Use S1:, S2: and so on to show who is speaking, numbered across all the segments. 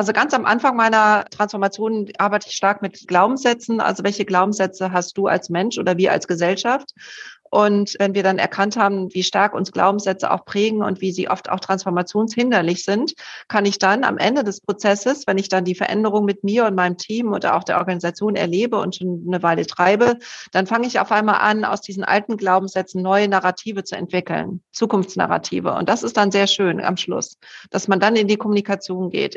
S1: Also ganz am Anfang meiner Transformation arbeite ich stark mit Glaubenssätzen. Also welche Glaubenssätze hast du als Mensch oder wir als Gesellschaft? Und wenn wir dann erkannt haben, wie stark uns Glaubenssätze auch prägen und wie sie oft auch transformationshinderlich sind, kann ich dann am Ende des Prozesses, wenn ich dann die Veränderung mit mir und meinem Team oder auch der Organisation erlebe und schon eine Weile treibe, dann fange ich auf einmal an, aus diesen alten Glaubenssätzen neue Narrative zu entwickeln, Zukunftsnarrative. Und das ist dann sehr schön am Schluss, dass man dann in die Kommunikation geht.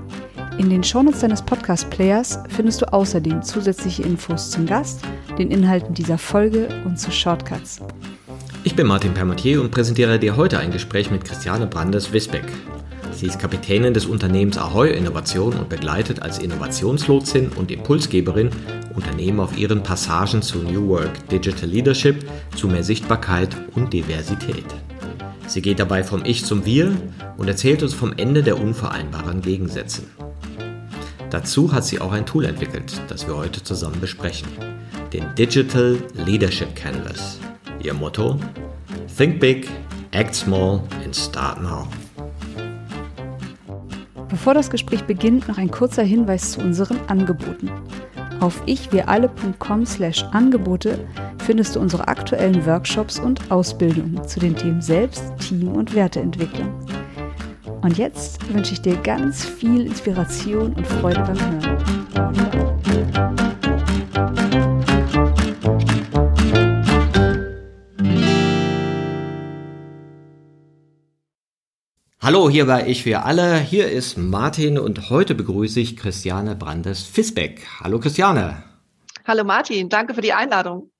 S2: In den Shownotes deines Podcast-Players findest du außerdem zusätzliche Infos zum Gast, den Inhalten dieser Folge und zu Shortcuts.
S3: Ich bin Martin Permontier und präsentiere dir heute ein Gespräch mit Christiane Brandes-Wisbeck. Sie ist Kapitänin des Unternehmens Ahoy Innovation und begleitet als Innovationslotsin und Impulsgeberin Unternehmen auf ihren Passagen zu New Work, Digital Leadership, zu mehr Sichtbarkeit und Diversität. Sie geht dabei vom Ich zum Wir und erzählt uns vom Ende der unvereinbaren Gegensätze. Dazu hat sie auch ein Tool entwickelt, das wir heute zusammen besprechen. Den Digital Leadership Canvas. Ihr Motto? Think big, act small and start now.
S2: Bevor das Gespräch beginnt, noch ein kurzer Hinweis zu unseren Angeboten. Auf ichwiralle.com slash Angebote findest du unsere aktuellen Workshops und Ausbildungen zu den Themen Selbst, Team und Werteentwicklung. Und jetzt wünsche ich dir ganz viel Inspiration und Freude beim Hören.
S3: Hallo, hier war ich für alle. Hier ist Martin und heute begrüße ich Christiane Brandes-Fisbeck. Hallo Christiane.
S1: Hallo Martin, danke für die Einladung.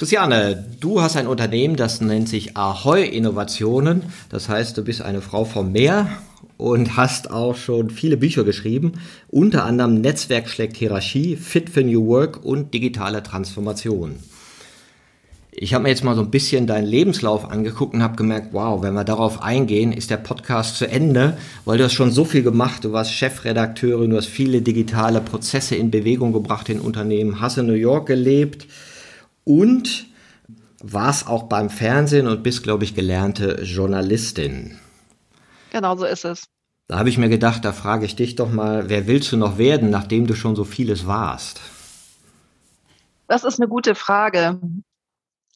S3: Christiane, du hast ein Unternehmen, das nennt sich Ahoy Innovationen. Das heißt, du bist eine Frau vom Meer und hast auch schon viele Bücher geschrieben, unter anderem Netzwerk schlägt Hierarchie, Fit for New Work und digitale Transformation. Ich habe mir jetzt mal so ein bisschen deinen Lebenslauf angeguckt und habe gemerkt, wow, wenn wir darauf eingehen, ist der Podcast zu Ende, weil du hast schon so viel gemacht. Du warst Chefredakteurin, du hast viele digitale Prozesse in Bewegung gebracht in Unternehmen, hast in New York gelebt, und warst auch beim Fernsehen und bist, glaube ich, gelernte Journalistin.
S1: Genau so ist es.
S3: Da habe ich mir gedacht, da frage ich dich doch mal, wer willst du noch werden, nachdem du schon so vieles warst?
S1: Das ist eine gute Frage.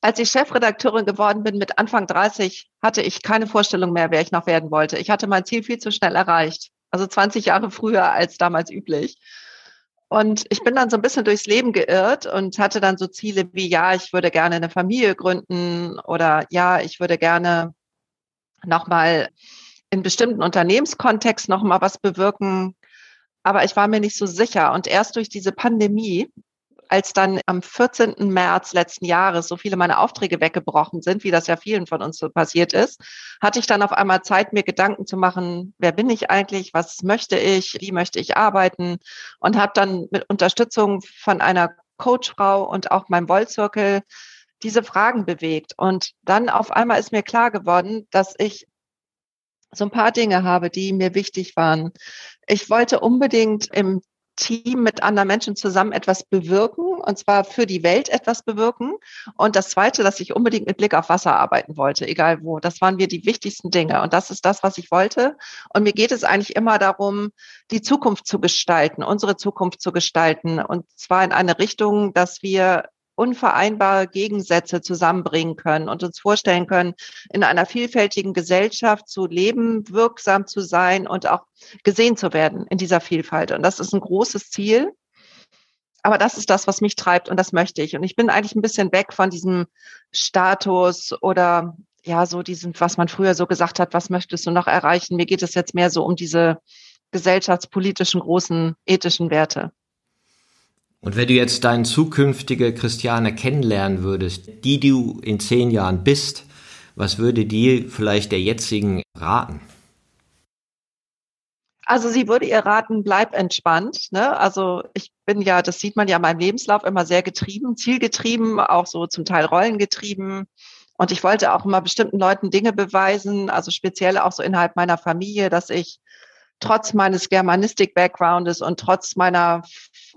S1: Als ich Chefredakteurin geworden bin mit Anfang 30, hatte ich keine Vorstellung mehr, wer ich noch werden wollte. Ich hatte mein Ziel viel zu schnell erreicht. Also 20 Jahre früher als damals üblich. Und ich bin dann so ein bisschen durchs Leben geirrt und hatte dann so Ziele wie, ja, ich würde gerne eine Familie gründen oder ja, ich würde gerne nochmal in bestimmten Unternehmenskontext nochmal was bewirken. Aber ich war mir nicht so sicher. Und erst durch diese Pandemie als dann am 14. März letzten Jahres so viele meiner Aufträge weggebrochen sind, wie das ja vielen von uns so passiert ist, hatte ich dann auf einmal Zeit, mir Gedanken zu machen, wer bin ich eigentlich, was möchte ich, wie möchte ich arbeiten und habe dann mit Unterstützung von einer Coachfrau und auch meinem Wollzirkel diese Fragen bewegt. Und dann auf einmal ist mir klar geworden, dass ich so ein paar Dinge habe, die mir wichtig waren. Ich wollte unbedingt im Team mit anderen Menschen zusammen etwas bewirken, und zwar für die Welt etwas bewirken. Und das Zweite, dass ich unbedingt mit Blick auf Wasser arbeiten wollte, egal wo. Das waren mir die wichtigsten Dinge. Und das ist das, was ich wollte. Und mir geht es eigentlich immer darum, die Zukunft zu gestalten, unsere Zukunft zu gestalten. Und zwar in eine Richtung, dass wir unvereinbare Gegensätze zusammenbringen können und uns vorstellen können, in einer vielfältigen Gesellschaft zu leben, wirksam zu sein und auch gesehen zu werden in dieser Vielfalt. Und das ist ein großes Ziel. Aber das ist das, was mich treibt und das möchte ich. Und ich bin eigentlich ein bisschen weg von diesem Status oder ja, so diesen, was man früher so gesagt hat, was möchtest du noch erreichen? Mir geht es jetzt mehr so um diese gesellschaftspolitischen großen ethischen Werte.
S3: Und wenn du jetzt deine zukünftige Christiane kennenlernen würdest, die du in zehn Jahren bist, was würde dir vielleicht der jetzigen raten?
S1: Also sie würde ihr raten, bleib entspannt. Ne? Also ich bin ja, das sieht man ja in meinem Lebenslauf, immer sehr getrieben, zielgetrieben, auch so zum Teil rollengetrieben. Und ich wollte auch immer bestimmten Leuten Dinge beweisen, also speziell auch so innerhalb meiner Familie, dass ich trotz meines Germanistik-Backgroundes und trotz meiner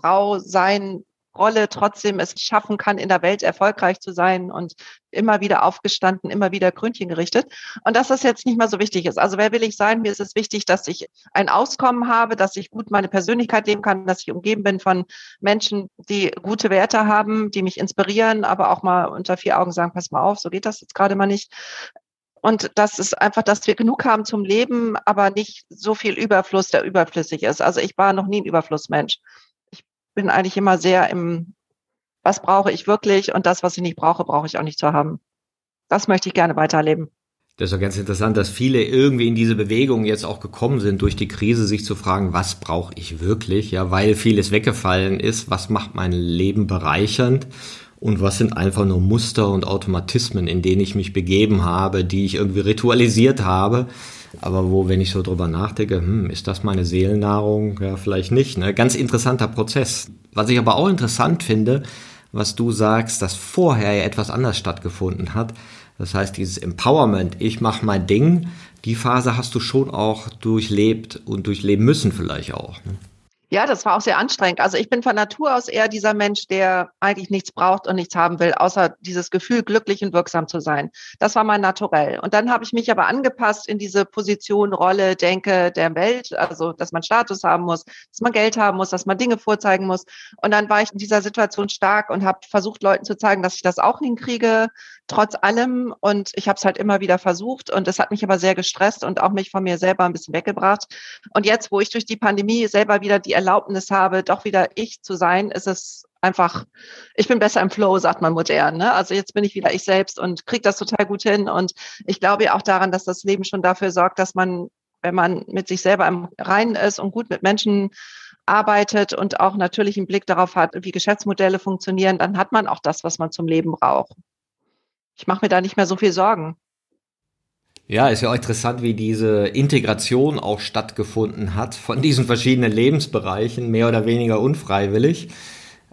S1: Frau sein Rolle trotzdem es schaffen kann, in der Welt erfolgreich zu sein und immer wieder aufgestanden, immer wieder Gründchen gerichtet. Und dass das jetzt nicht mehr so wichtig ist. Also wer will ich sein? Mir ist es wichtig, dass ich ein Auskommen habe, dass ich gut meine Persönlichkeit leben kann, dass ich umgeben bin von Menschen, die gute Werte haben, die mich inspirieren, aber auch mal unter vier Augen sagen, pass mal auf, so geht das jetzt gerade mal nicht. Und das ist einfach, dass wir genug haben zum Leben, aber nicht so viel Überfluss, der überflüssig ist. Also ich war noch nie ein Überflussmensch bin eigentlich immer sehr im, was brauche ich wirklich und das, was ich nicht brauche, brauche ich auch nicht zu haben. Das möchte ich gerne weiterleben.
S3: Das ist doch ganz interessant, dass viele irgendwie in diese Bewegung jetzt auch gekommen sind durch die Krise, sich zu fragen, was brauche ich wirklich? Ja, weil vieles weggefallen ist. Was macht mein Leben bereichernd? Und was sind einfach nur Muster und Automatismen, in denen ich mich begeben habe, die ich irgendwie ritualisiert habe? Aber wo, wenn ich so drüber nachdenke, hm, ist das meine Seelennahrung? Ja, vielleicht nicht. Ne? Ganz interessanter Prozess. Was ich aber auch interessant finde, was du sagst, dass vorher ja etwas anders stattgefunden hat. Das heißt, dieses Empowerment, ich mache mein Ding, die Phase hast du schon auch durchlebt und durchleben müssen vielleicht auch. Ne?
S1: Ja, das war auch sehr anstrengend. Also ich bin von Natur aus eher dieser Mensch, der eigentlich nichts braucht und nichts haben will, außer dieses Gefühl, glücklich und wirksam zu sein. Das war mein Naturell. Und dann habe ich mich aber angepasst in diese Position, Rolle, Denke der Welt, also dass man Status haben muss, dass man Geld haben muss, dass man Dinge vorzeigen muss. Und dann war ich in dieser Situation stark und habe versucht, Leuten zu zeigen, dass ich das auch hinkriege, trotz allem. Und ich habe es halt immer wieder versucht. Und es hat mich aber sehr gestresst und auch mich von mir selber ein bisschen weggebracht. Und jetzt, wo ich durch die Pandemie selber wieder die Erlaubnis habe, doch wieder ich zu sein, ist es einfach, ich bin besser im Flow, sagt man modern. Ne? Also jetzt bin ich wieder ich selbst und kriege das total gut hin. Und ich glaube ja auch daran, dass das Leben schon dafür sorgt, dass man, wenn man mit sich selber im Reinen ist und gut mit Menschen arbeitet und auch natürlich einen Blick darauf hat, wie Geschäftsmodelle funktionieren, dann hat man auch das, was man zum Leben braucht. Ich mache mir da nicht mehr so viel Sorgen.
S3: Ja, ist ja auch interessant, wie diese Integration auch stattgefunden hat von diesen verschiedenen Lebensbereichen, mehr oder weniger unfreiwillig.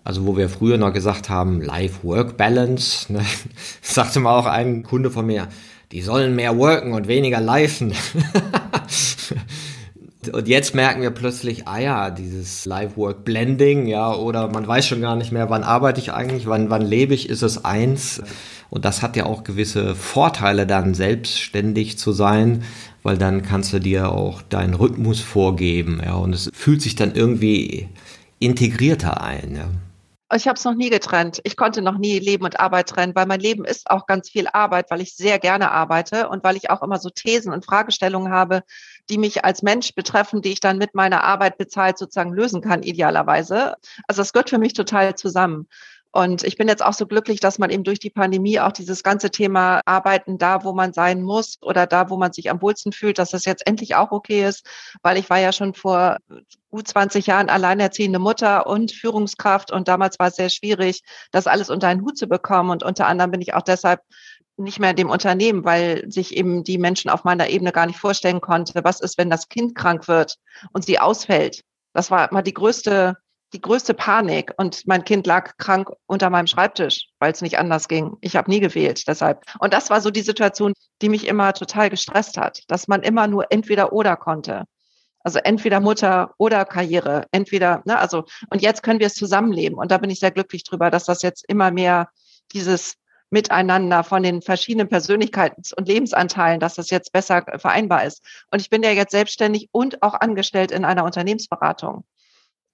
S3: Also wo wir früher noch gesagt haben, Life-Work-Balance, ne, sagte mal auch ein Kunde von mir, die sollen mehr worken und weniger lifen. und jetzt merken wir plötzlich, ah ja, dieses Life-Work-Blending, ja, oder man weiß schon gar nicht mehr, wann arbeite ich eigentlich, wann, wann lebe ich, ist es eins. Und das hat ja auch gewisse Vorteile, dann selbstständig zu sein, weil dann kannst du dir auch deinen Rhythmus vorgeben. Ja, und es fühlt sich dann irgendwie integrierter ein. Ja.
S1: Ich habe es noch nie getrennt. Ich konnte noch nie Leben und Arbeit trennen, weil mein Leben ist auch ganz viel Arbeit, weil ich sehr gerne arbeite und weil ich auch immer so Thesen und Fragestellungen habe, die mich als Mensch betreffen, die ich dann mit meiner Arbeit bezahlt sozusagen lösen kann, idealerweise. Also es gehört für mich total zusammen. Und ich bin jetzt auch so glücklich, dass man eben durch die Pandemie auch dieses ganze Thema Arbeiten da, wo man sein muss oder da, wo man sich am wohlsten fühlt, dass das jetzt endlich auch okay ist, weil ich war ja schon vor gut 20 Jahren alleinerziehende Mutter und Führungskraft und damals war es sehr schwierig, das alles unter einen Hut zu bekommen. Und unter anderem bin ich auch deshalb nicht mehr in dem Unternehmen, weil sich eben die Menschen auf meiner Ebene gar nicht vorstellen konnte, was ist, wenn das Kind krank wird und sie ausfällt. Das war immer die größte die größte Panik und mein Kind lag krank unter meinem Schreibtisch, weil es nicht anders ging. Ich habe nie gewählt, deshalb. Und das war so die Situation, die mich immer total gestresst hat, dass man immer nur entweder oder konnte. Also entweder Mutter oder Karriere, entweder, ne, also, und jetzt können wir es zusammenleben. Und da bin ich sehr glücklich drüber, dass das jetzt immer mehr dieses Miteinander von den verschiedenen Persönlichkeits- und Lebensanteilen, dass das jetzt besser vereinbar ist. Und ich bin ja jetzt selbstständig und auch angestellt in einer Unternehmensberatung.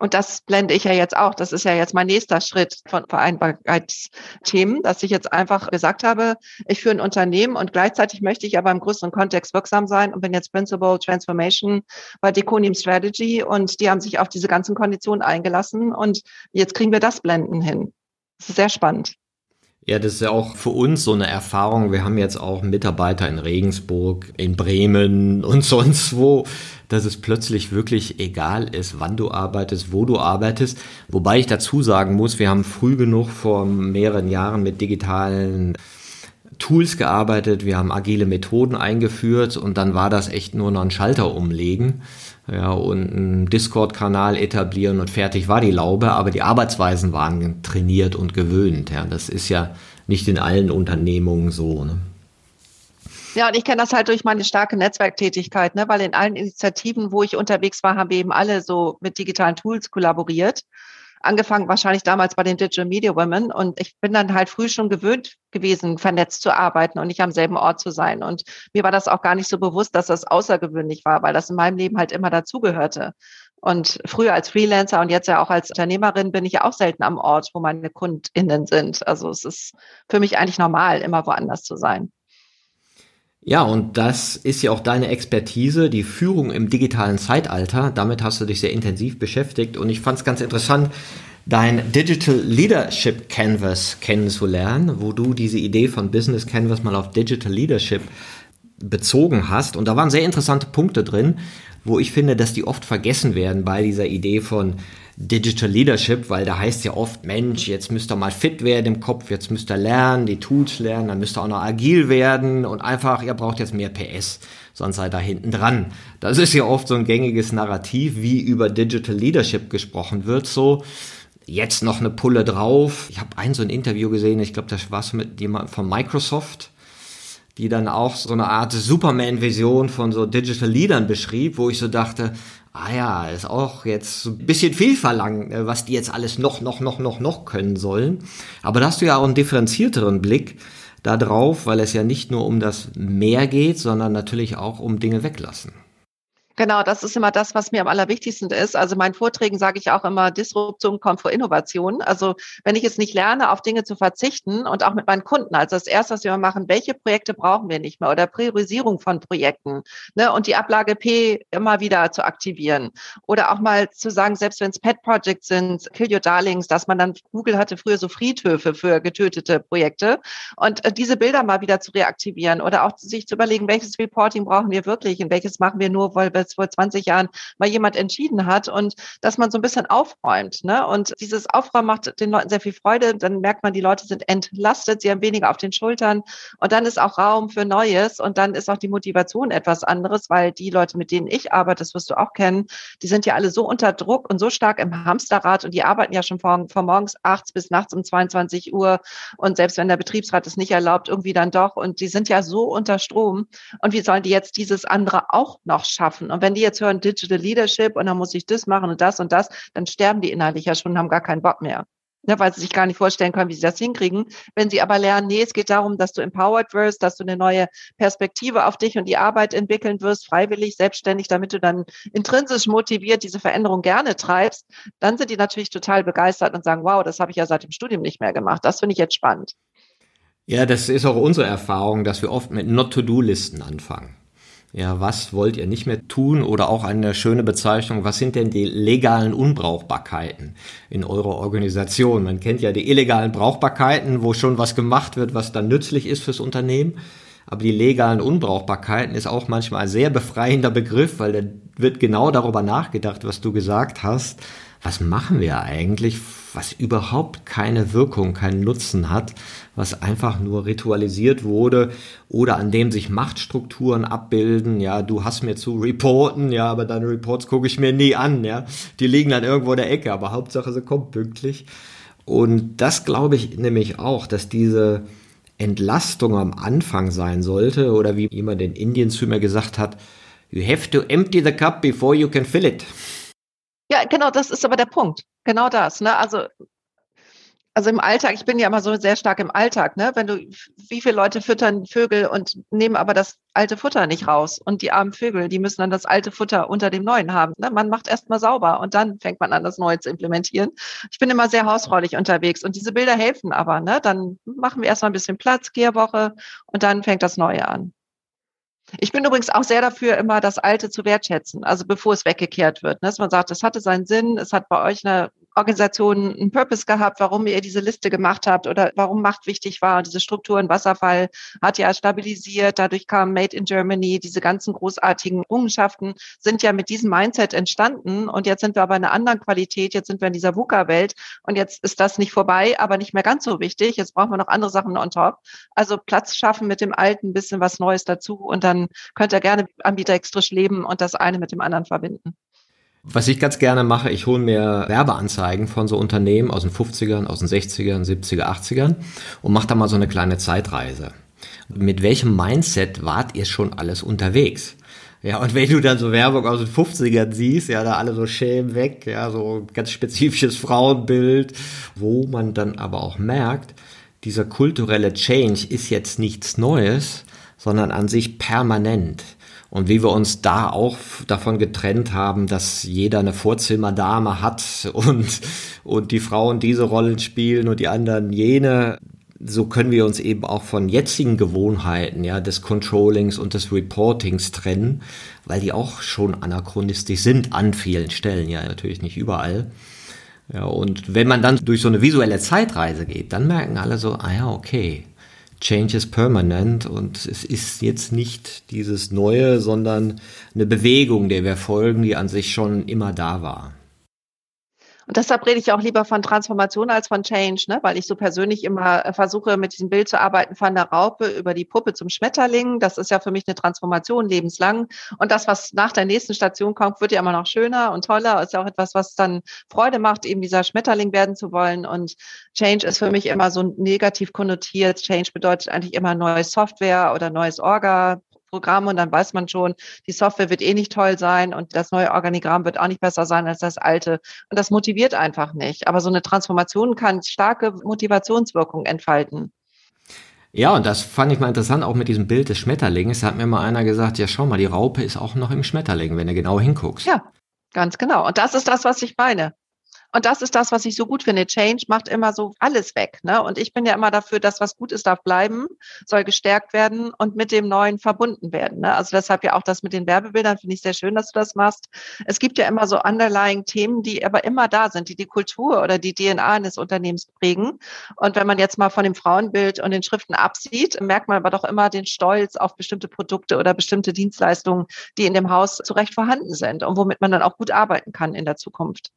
S1: Und das blende ich ja jetzt auch. Das ist ja jetzt mein nächster Schritt von Vereinbarkeitsthemen, dass ich jetzt einfach gesagt habe, ich führe ein Unternehmen und gleichzeitig möchte ich aber im größeren Kontext wirksam sein und bin jetzt Principal Transformation bei Deconium Strategy und die haben sich auf diese ganzen Konditionen eingelassen und jetzt kriegen wir das Blenden hin. Das ist sehr spannend.
S3: Ja, das ist ja auch für uns so eine Erfahrung. Wir haben jetzt auch Mitarbeiter in Regensburg, in Bremen und sonst wo, dass es plötzlich wirklich egal ist, wann du arbeitest, wo du arbeitest. Wobei ich dazu sagen muss, wir haben früh genug vor mehreren Jahren mit digitalen Tools gearbeitet, wir haben agile Methoden eingeführt und dann war das echt nur noch ein Schalter umlegen. ja, und einen Discord-Kanal etablieren und fertig war die Laube, aber die Arbeitsweisen waren trainiert und gewöhnt. Ja. Das ist ja nicht in allen Unternehmungen so. Ne?
S1: Ja, und ich kenne das halt durch meine starke Netzwerktätigkeit, ne? weil in allen Initiativen, wo ich unterwegs war, haben wir eben alle so mit digitalen Tools kollaboriert angefangen wahrscheinlich damals bei den Digital Media Women und ich bin dann halt früh schon gewöhnt gewesen, vernetzt zu arbeiten und nicht am selben Ort zu sein. Und mir war das auch gar nicht so bewusst, dass das außergewöhnlich war, weil das in meinem Leben halt immer dazugehörte. Und früher als Freelancer und jetzt ja auch als Unternehmerin bin ich ja auch selten am Ort, wo meine KundInnen sind. Also es ist für mich eigentlich normal, immer woanders zu sein.
S3: Ja, und das ist ja auch deine Expertise, die Führung im digitalen Zeitalter. Damit hast du dich sehr intensiv beschäftigt und ich fand es ganz interessant, dein Digital Leadership Canvas kennenzulernen, wo du diese Idee von Business Canvas mal auf Digital Leadership bezogen hast. Und da waren sehr interessante Punkte drin, wo ich finde, dass die oft vergessen werden bei dieser Idee von Digital Leadership, weil da heißt ja oft, Mensch, jetzt müsst ihr mal fit werden im Kopf, jetzt müsst ihr lernen, die Tools lernen, dann müsst ihr auch noch agil werden und einfach, ihr braucht jetzt mehr PS, sonst seid ihr hinten dran. Das ist ja oft so ein gängiges Narrativ, wie über Digital Leadership gesprochen wird, so jetzt noch eine Pulle drauf. Ich habe ein so ein Interview gesehen, ich glaube, das war mit jemand von Microsoft, die dann auch so eine Art Superman-Vision von so Digital Leadern beschrieb, wo ich so dachte, ah ja, ist auch jetzt ein bisschen viel verlangt, äh, was die jetzt alles noch, noch, noch, noch, noch können sollen. Aber da hast du ja auch einen differenzierteren Blick darauf, weil es ja nicht nur um das Mehr geht, sondern natürlich auch um Dinge weglassen.
S1: Genau, das ist immer das, was mir am allerwichtigsten ist. Also meinen Vorträgen sage ich auch immer, Disruption kommt vor Innovation. Also wenn ich es nicht lerne, auf Dinge zu verzichten und auch mit meinen Kunden, also das erste, was wir machen, welche Projekte brauchen wir nicht mehr? Oder Priorisierung von Projekten ne, und die Ablage P immer wieder zu aktivieren. Oder auch mal zu sagen, selbst wenn es Pet Projects sind, Kill Your Darlings, dass man dann, Google hatte früher so Friedhöfe für getötete Projekte. Und äh, diese Bilder mal wieder zu reaktivieren oder auch sich zu überlegen, welches Reporting brauchen wir wirklich und welches machen wir nur, weil wir vor 20 Jahren mal jemand entschieden hat und dass man so ein bisschen aufräumt. Ne? Und dieses Aufräumen macht den Leuten sehr viel Freude. Dann merkt man, die Leute sind entlastet, sie haben weniger auf den Schultern und dann ist auch Raum für Neues und dann ist auch die Motivation etwas anderes, weil die Leute, mit denen ich arbeite, das wirst du auch kennen, die sind ja alle so unter Druck und so stark im Hamsterrad und die arbeiten ja schon von, von morgens 8 bis nachts um 22 Uhr und selbst wenn der Betriebsrat es nicht erlaubt, irgendwie dann doch und die sind ja so unter Strom und wie sollen die jetzt dieses andere auch noch schaffen? Und wenn die jetzt hören Digital Leadership und dann muss ich das machen und das und das, dann sterben die inhaltlich ja schon und haben gar keinen Bock mehr. Ne, weil sie sich gar nicht vorstellen können, wie sie das hinkriegen. Wenn sie aber lernen, nee, es geht darum, dass du empowered wirst, dass du eine neue Perspektive auf dich und die Arbeit entwickeln wirst, freiwillig, selbstständig, damit du dann intrinsisch motiviert diese Veränderung gerne treibst, dann sind die natürlich total begeistert und sagen, wow, das habe ich ja seit dem Studium nicht mehr gemacht. Das finde ich jetzt spannend.
S3: Ja, das ist auch unsere Erfahrung, dass wir oft mit Not-to-Do-Listen anfangen. Ja, was wollt ihr nicht mehr tun? Oder auch eine schöne Bezeichnung, was sind denn die legalen Unbrauchbarkeiten in eurer Organisation? Man kennt ja die illegalen Brauchbarkeiten, wo schon was gemacht wird, was dann nützlich ist fürs Unternehmen. Aber die legalen Unbrauchbarkeiten ist auch manchmal ein sehr befreiender Begriff, weil da wird genau darüber nachgedacht, was du gesagt hast. Was machen wir eigentlich, was überhaupt keine Wirkung, keinen Nutzen hat, was einfach nur ritualisiert wurde oder an dem sich Machtstrukturen abbilden. Ja, du hast mir zu reporten, ja, aber deine Reports gucke ich mir nie an, ja. Die liegen dann irgendwo in der Ecke, aber Hauptsache sie kommt pünktlich. Und das glaube ich nämlich auch, dass diese Entlastung am Anfang sein sollte oder wie jemand in Indien zu mir gesagt hat, you have to empty the cup before you can fill it.
S1: Ja, genau, das ist aber der Punkt. Genau das. Ne? Also also im Alltag, ich bin ja immer so sehr stark im Alltag, ne? Wenn du, wie viele Leute füttern Vögel und nehmen aber das alte Futter nicht raus und die armen Vögel, die müssen dann das alte Futter unter dem neuen haben. Ne? Man macht erst mal sauber und dann fängt man an, das Neue zu implementieren. Ich bin immer sehr hausfraulich unterwegs und diese Bilder helfen aber, ne? Dann machen wir erstmal ein bisschen Platz, Kehrwoche und dann fängt das Neue an. Ich bin übrigens auch sehr dafür, immer das Alte zu wertschätzen, also bevor es weggekehrt wird. Ne? Dass man sagt, es hatte seinen Sinn, es hat bei euch eine Organisation einen Purpose gehabt, warum ihr diese Liste gemacht habt oder warum Macht wichtig war. Diese Strukturen, Wasserfall hat ja stabilisiert, dadurch kam Made in Germany, diese ganzen großartigen Errungenschaften sind ja mit diesem Mindset entstanden und jetzt sind wir aber in einer anderen Qualität, jetzt sind wir in dieser VUCA-Welt und jetzt ist das nicht vorbei, aber nicht mehr ganz so wichtig. Jetzt brauchen wir noch andere Sachen on top. Also Platz schaffen mit dem Alten, bisschen was Neues dazu und dann könnt ihr gerne ambidextrisch leben und das eine mit dem anderen verbinden.
S3: Was ich ganz gerne mache, ich hole mir Werbeanzeigen von so Unternehmen aus den 50ern, aus den 60ern, 70er, 80ern und mache da mal so eine kleine Zeitreise. Mit welchem Mindset wart ihr schon alles unterwegs? Ja, und wenn du dann so Werbung aus den 50ern siehst, ja, da alle so schämen weg, ja, so ganz spezifisches Frauenbild, wo man dann aber auch merkt, dieser kulturelle Change ist jetzt nichts Neues, sondern an sich permanent und wie wir uns da auch davon getrennt haben, dass jeder eine Vorzimmerdame hat und, und die Frauen diese Rollen spielen und die anderen jene. So können wir uns eben auch von jetzigen Gewohnheiten, ja, des Controllings und des Reportings trennen, weil die auch schon anachronistisch sind an vielen Stellen, ja, natürlich nicht überall. Ja, und wenn man dann durch so eine visuelle Zeitreise geht, dann merken alle so, ah ja, okay, Change is permanent und es ist jetzt nicht dieses Neue, sondern eine Bewegung, der wir folgen, die an sich schon immer da war.
S1: Und deshalb rede ich auch lieber von Transformation als von Change, ne? weil ich so persönlich immer äh, versuche, mit diesem Bild zu arbeiten von der Raupe über die Puppe zum Schmetterling. Das ist ja für mich eine Transformation lebenslang. Und das, was nach der nächsten Station kommt, wird ja immer noch schöner und toller. Ist ja auch etwas, was dann Freude macht, eben dieser Schmetterling werden zu wollen. Und Change ist für mich immer so negativ konnotiert. Change bedeutet eigentlich immer neue Software oder neues Orga, Programm und dann weiß man schon, die Software wird eh nicht toll sein und das neue Organigramm wird auch nicht besser sein als das alte. Und das motiviert einfach nicht. Aber so eine Transformation kann starke Motivationswirkung entfalten.
S3: Ja, und das fand ich mal interessant, auch mit diesem Bild des Schmetterlings. Da hat mir mal einer gesagt, ja, schau mal, die Raupe ist auch noch im Schmetterling, wenn du genau hinguckst.
S1: Ja, ganz genau. Und das ist das, was ich meine. Und das ist das, was ich so gut finde. Change macht immer so alles weg. Ne? Und ich bin ja immer dafür, dass was gut ist, darf bleiben, soll gestärkt werden und mit dem Neuen verbunden werden. Ne? Also deshalb ja auch das mit den Werbebildern finde ich sehr schön, dass du das machst. Es gibt ja immer so underlying Themen, die aber immer da sind, die die Kultur oder die DNA eines Unternehmens prägen. Und wenn man jetzt mal von dem Frauenbild und den Schriften absieht, merkt man aber doch immer den Stolz auf bestimmte Produkte oder bestimmte Dienstleistungen, die in dem Haus zu Recht vorhanden sind und womit man dann auch gut arbeiten kann in der Zukunft.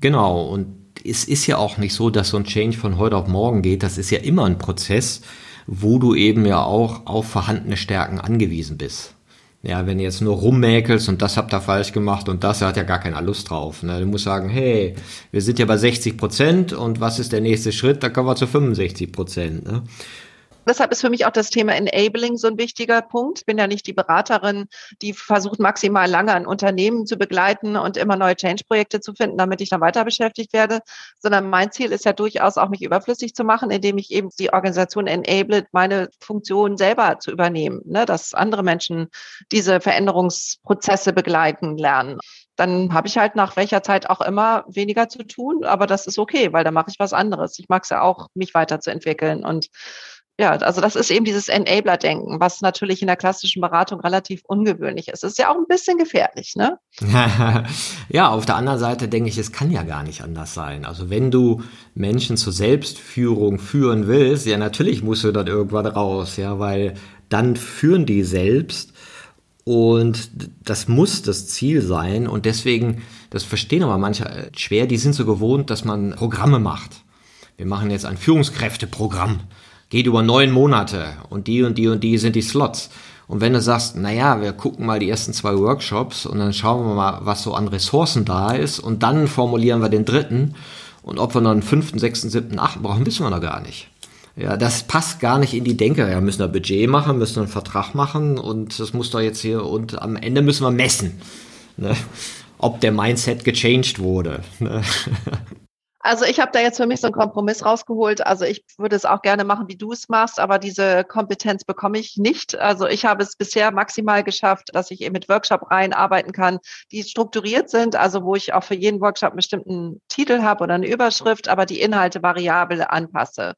S3: Genau, und es ist ja auch nicht so, dass so ein Change von heute auf morgen geht. Das ist ja immer ein Prozess, wo du eben ja auch auf vorhandene Stärken angewiesen bist. Ja, wenn du jetzt nur rummäkelst und das habt ihr falsch gemacht und das, da hat ja gar keiner Lust drauf. Ne? Du musst sagen, hey, wir sind ja bei 60 Prozent und was ist der nächste Schritt? Da kommen wir zu 65 Prozent. Ne?
S1: Deshalb ist für mich auch das Thema Enabling so ein wichtiger Punkt. Ich bin ja nicht die Beraterin, die versucht, maximal lange ein Unternehmen zu begleiten und immer neue Change-Projekte zu finden, damit ich dann weiter beschäftigt werde, sondern mein Ziel ist ja durchaus auch, mich überflüssig zu machen, indem ich eben die Organisation enable, meine Funktion selber zu übernehmen, ne? dass andere Menschen diese Veränderungsprozesse begleiten lernen dann habe ich halt nach welcher Zeit auch immer weniger zu tun, aber das ist okay, weil dann mache ich was anderes. Ich mag es ja auch, mich weiterzuentwickeln und ja, also das ist eben dieses Enabler-Denken, was natürlich in der klassischen Beratung relativ ungewöhnlich ist. Ist ja auch ein bisschen gefährlich, ne?
S3: ja, auf der anderen Seite denke ich, es kann ja gar nicht anders sein. Also wenn du Menschen zur Selbstführung führen willst, ja, natürlich musst du dann irgendwann raus, ja, weil dann führen die selbst und das muss das Ziel sein und deswegen, das verstehen aber manche schwer, die sind so gewohnt, dass man Programme macht. Wir machen jetzt ein Führungskräfteprogramm geht über neun Monate und die und die und die sind die Slots. Und wenn du sagst, naja, wir gucken mal die ersten zwei Workshops und dann schauen wir mal, was so an Ressourcen da ist und dann formulieren wir den dritten und ob wir noch einen fünften, sechsten, siebten, achten brauchen, wissen wir noch gar nicht. Ja, das passt gar nicht in die Denke. Ja, müssen wir Budget machen, müssen einen Vertrag machen und das muss doch jetzt hier und am Ende müssen wir messen, ne? ob der Mindset gechanged wurde. Ne?
S1: Also ich habe da jetzt für mich so einen Kompromiss rausgeholt. Also ich würde es auch gerne machen, wie du es machst, aber diese Kompetenz bekomme ich nicht. Also ich habe es bisher maximal geschafft, dass ich eben mit Workshop-Reihen arbeiten kann, die strukturiert sind, also wo ich auch für jeden Workshop einen bestimmten Titel habe oder eine Überschrift, aber die Inhalte variabel anpasse.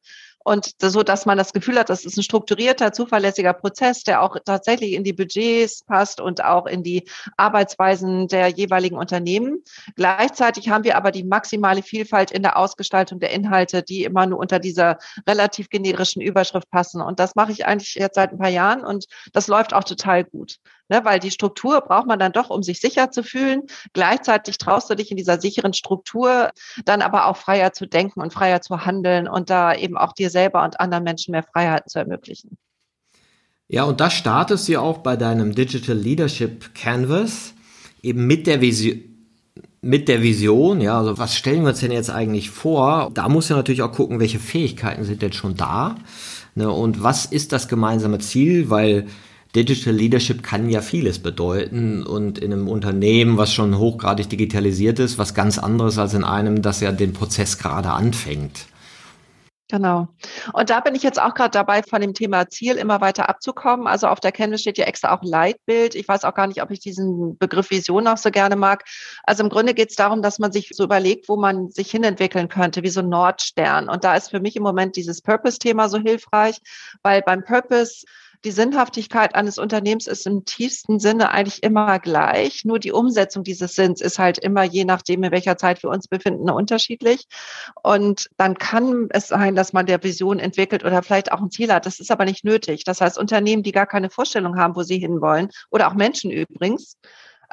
S1: Und so, dass man das Gefühl hat, das ist ein strukturierter, zuverlässiger Prozess, der auch tatsächlich in die Budgets passt und auch in die Arbeitsweisen der jeweiligen Unternehmen. Gleichzeitig haben wir aber die maximale Vielfalt in der Ausgestaltung der Inhalte, die immer nur unter dieser relativ generischen Überschrift passen. Und das mache ich eigentlich jetzt seit ein paar Jahren und das läuft auch total gut. Ne, weil die Struktur braucht man dann doch, um sich sicher zu fühlen. Gleichzeitig traust du dich in dieser sicheren Struktur dann aber auch freier zu denken und freier zu handeln und da eben auch dir selber und anderen Menschen mehr Freiheiten zu ermöglichen.
S3: Ja, und das startest du ja auch bei deinem Digital Leadership Canvas, eben mit der Vision, mit der Vision, ja, also was stellen wir uns denn jetzt eigentlich vor? Da muss ja natürlich auch gucken, welche Fähigkeiten sind denn schon da ne, und was ist das gemeinsame Ziel, weil Digital Leadership kann ja vieles bedeuten und in einem Unternehmen, was schon hochgradig digitalisiert ist, was ganz anderes als in einem, das ja den Prozess gerade anfängt.
S1: Genau. Und da bin ich jetzt auch gerade dabei, von dem Thema Ziel immer weiter abzukommen. Also auf der Canvas steht ja extra auch Leitbild. Ich weiß auch gar nicht, ob ich diesen Begriff Vision auch so gerne mag. Also im Grunde geht es darum, dass man sich so überlegt, wo man sich hinentwickeln könnte, wie so ein Nordstern. Und da ist für mich im Moment dieses Purpose-Thema so hilfreich, weil beim Purpose die Sinnhaftigkeit eines Unternehmens ist im tiefsten Sinne eigentlich immer gleich. Nur die Umsetzung dieses Sinns ist halt immer je nachdem, in welcher Zeit wir uns befinden, unterschiedlich. Und dann kann es sein, dass man der Vision entwickelt oder vielleicht auch ein Ziel hat. Das ist aber nicht nötig. Das heißt, Unternehmen, die gar keine Vorstellung haben, wo sie hinwollen, oder auch Menschen übrigens,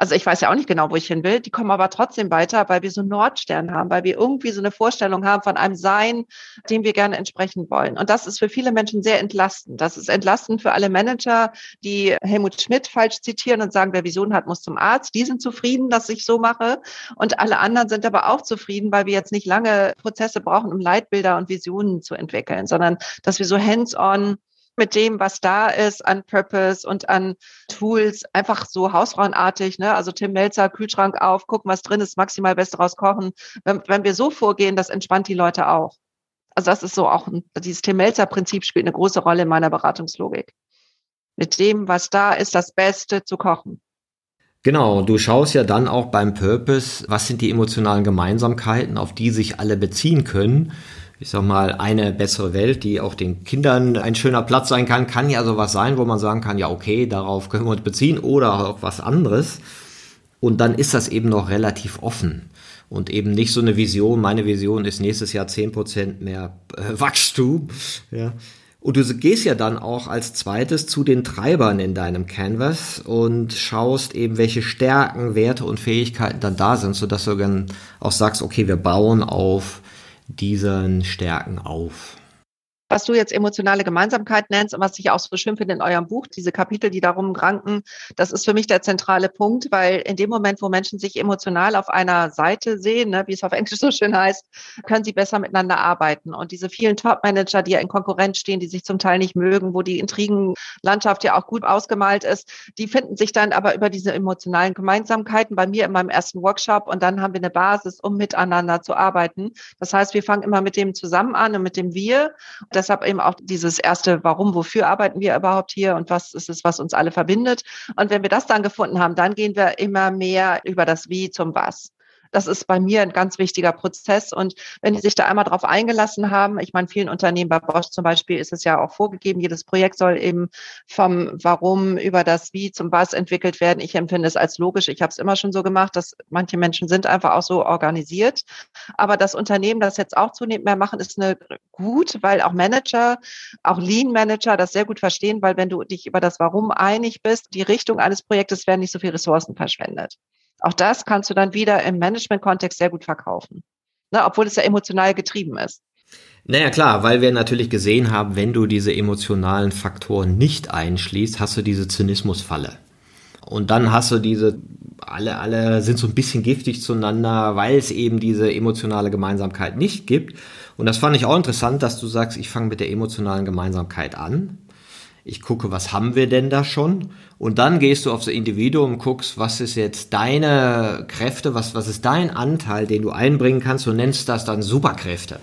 S1: also ich weiß ja auch nicht genau, wo ich hin will, die kommen aber trotzdem weiter, weil wir so einen Nordstern haben, weil wir irgendwie so eine Vorstellung haben von einem Sein, dem wir gerne entsprechen wollen. Und das ist für viele Menschen sehr entlastend. Das ist entlastend für alle Manager, die Helmut Schmidt falsch zitieren und sagen, wer Vision hat, muss zum Arzt. Die sind zufrieden, dass ich so mache. Und alle anderen sind aber auch zufrieden, weil wir jetzt nicht lange Prozesse brauchen, um Leitbilder und Visionen zu entwickeln, sondern dass wir so hands-on mit dem, was da ist an Purpose und an Tools, einfach so hausfrauenartig, ne? Also Tim Melzer, Kühlschrank auf, gucken, was drin ist, maximal Beste rauskochen. Wenn, wenn wir so vorgehen, das entspannt die Leute auch. Also das ist so auch, dieses Tim Melzer Prinzip spielt eine große Rolle in meiner Beratungslogik. Mit dem, was da ist, das Beste zu kochen.
S3: Genau, du schaust ja dann auch beim Purpose, was sind die emotionalen Gemeinsamkeiten, auf die sich alle beziehen können ich sag mal, eine bessere Welt, die auch den Kindern ein schöner Platz sein kann, kann ja sowas sein, wo man sagen kann, ja, okay, darauf können wir uns beziehen oder auch was anderes. Und dann ist das eben noch relativ offen und eben nicht so eine Vision. Meine Vision ist nächstes Jahr zehn Prozent mehr äh, Wachstum. Ja. Und du gehst ja dann auch als zweites zu den Treibern in deinem Canvas und schaust eben, welche Stärken, Werte und Fähigkeiten dann da sind, sodass du dann auch sagst, okay, wir bauen auf diesen Stärken auf
S1: was du jetzt emotionale Gemeinsamkeit nennst und was ich auch so schön finde in eurem Buch, diese Kapitel, die darum ranken, das ist für mich der zentrale Punkt, weil in dem Moment, wo Menschen sich emotional auf einer Seite sehen, ne, wie es auf Englisch so schön heißt, können sie besser miteinander arbeiten. Und diese vielen Top-Manager, die ja in Konkurrenz stehen, die sich zum Teil nicht mögen, wo die Intrigenlandschaft ja auch gut ausgemalt ist, die finden sich dann aber über diese emotionalen Gemeinsamkeiten bei mir in meinem ersten Workshop und dann haben wir eine Basis, um miteinander zu arbeiten. Das heißt, wir fangen immer mit dem zusammen an und mit dem Wir deshalb eben auch dieses erste, warum, wofür arbeiten wir überhaupt hier und was ist es, was uns alle verbindet. Und wenn wir das dann gefunden haben, dann gehen wir immer mehr über das Wie zum Was. Das ist bei mir ein ganz wichtiger Prozess. Und wenn die sich da einmal drauf eingelassen haben, ich meine, vielen Unternehmen, bei Bosch zum Beispiel, ist es ja auch vorgegeben, jedes Projekt soll eben vom Warum über das Wie zum Was entwickelt werden. Ich empfinde es als logisch. Ich habe es immer schon so gemacht, dass manche Menschen sind einfach auch so organisiert. Aber das Unternehmen, das jetzt auch zunehmend mehr machen, ist eine gut, weil auch Manager, auch Lean Manager das sehr gut verstehen, weil wenn du dich über das Warum einig bist, die Richtung eines Projektes werden nicht so viel Ressourcen verschwendet. Auch das kannst du dann wieder im Management-Kontext sehr gut verkaufen, ne, obwohl es ja emotional getrieben ist.
S3: Naja, klar, weil wir natürlich gesehen haben, wenn du diese emotionalen Faktoren nicht einschließt, hast du diese Zynismusfalle. Und dann hast du diese, alle, alle sind so ein bisschen giftig zueinander, weil es eben diese emotionale Gemeinsamkeit nicht gibt. Und das fand ich auch interessant, dass du sagst, ich fange mit der emotionalen Gemeinsamkeit an ich gucke, was haben wir denn da schon? Und dann gehst du aufs Individuum, guckst, was ist jetzt deine Kräfte, was, was ist dein Anteil, den du einbringen kannst und nennst das dann Superkräfte.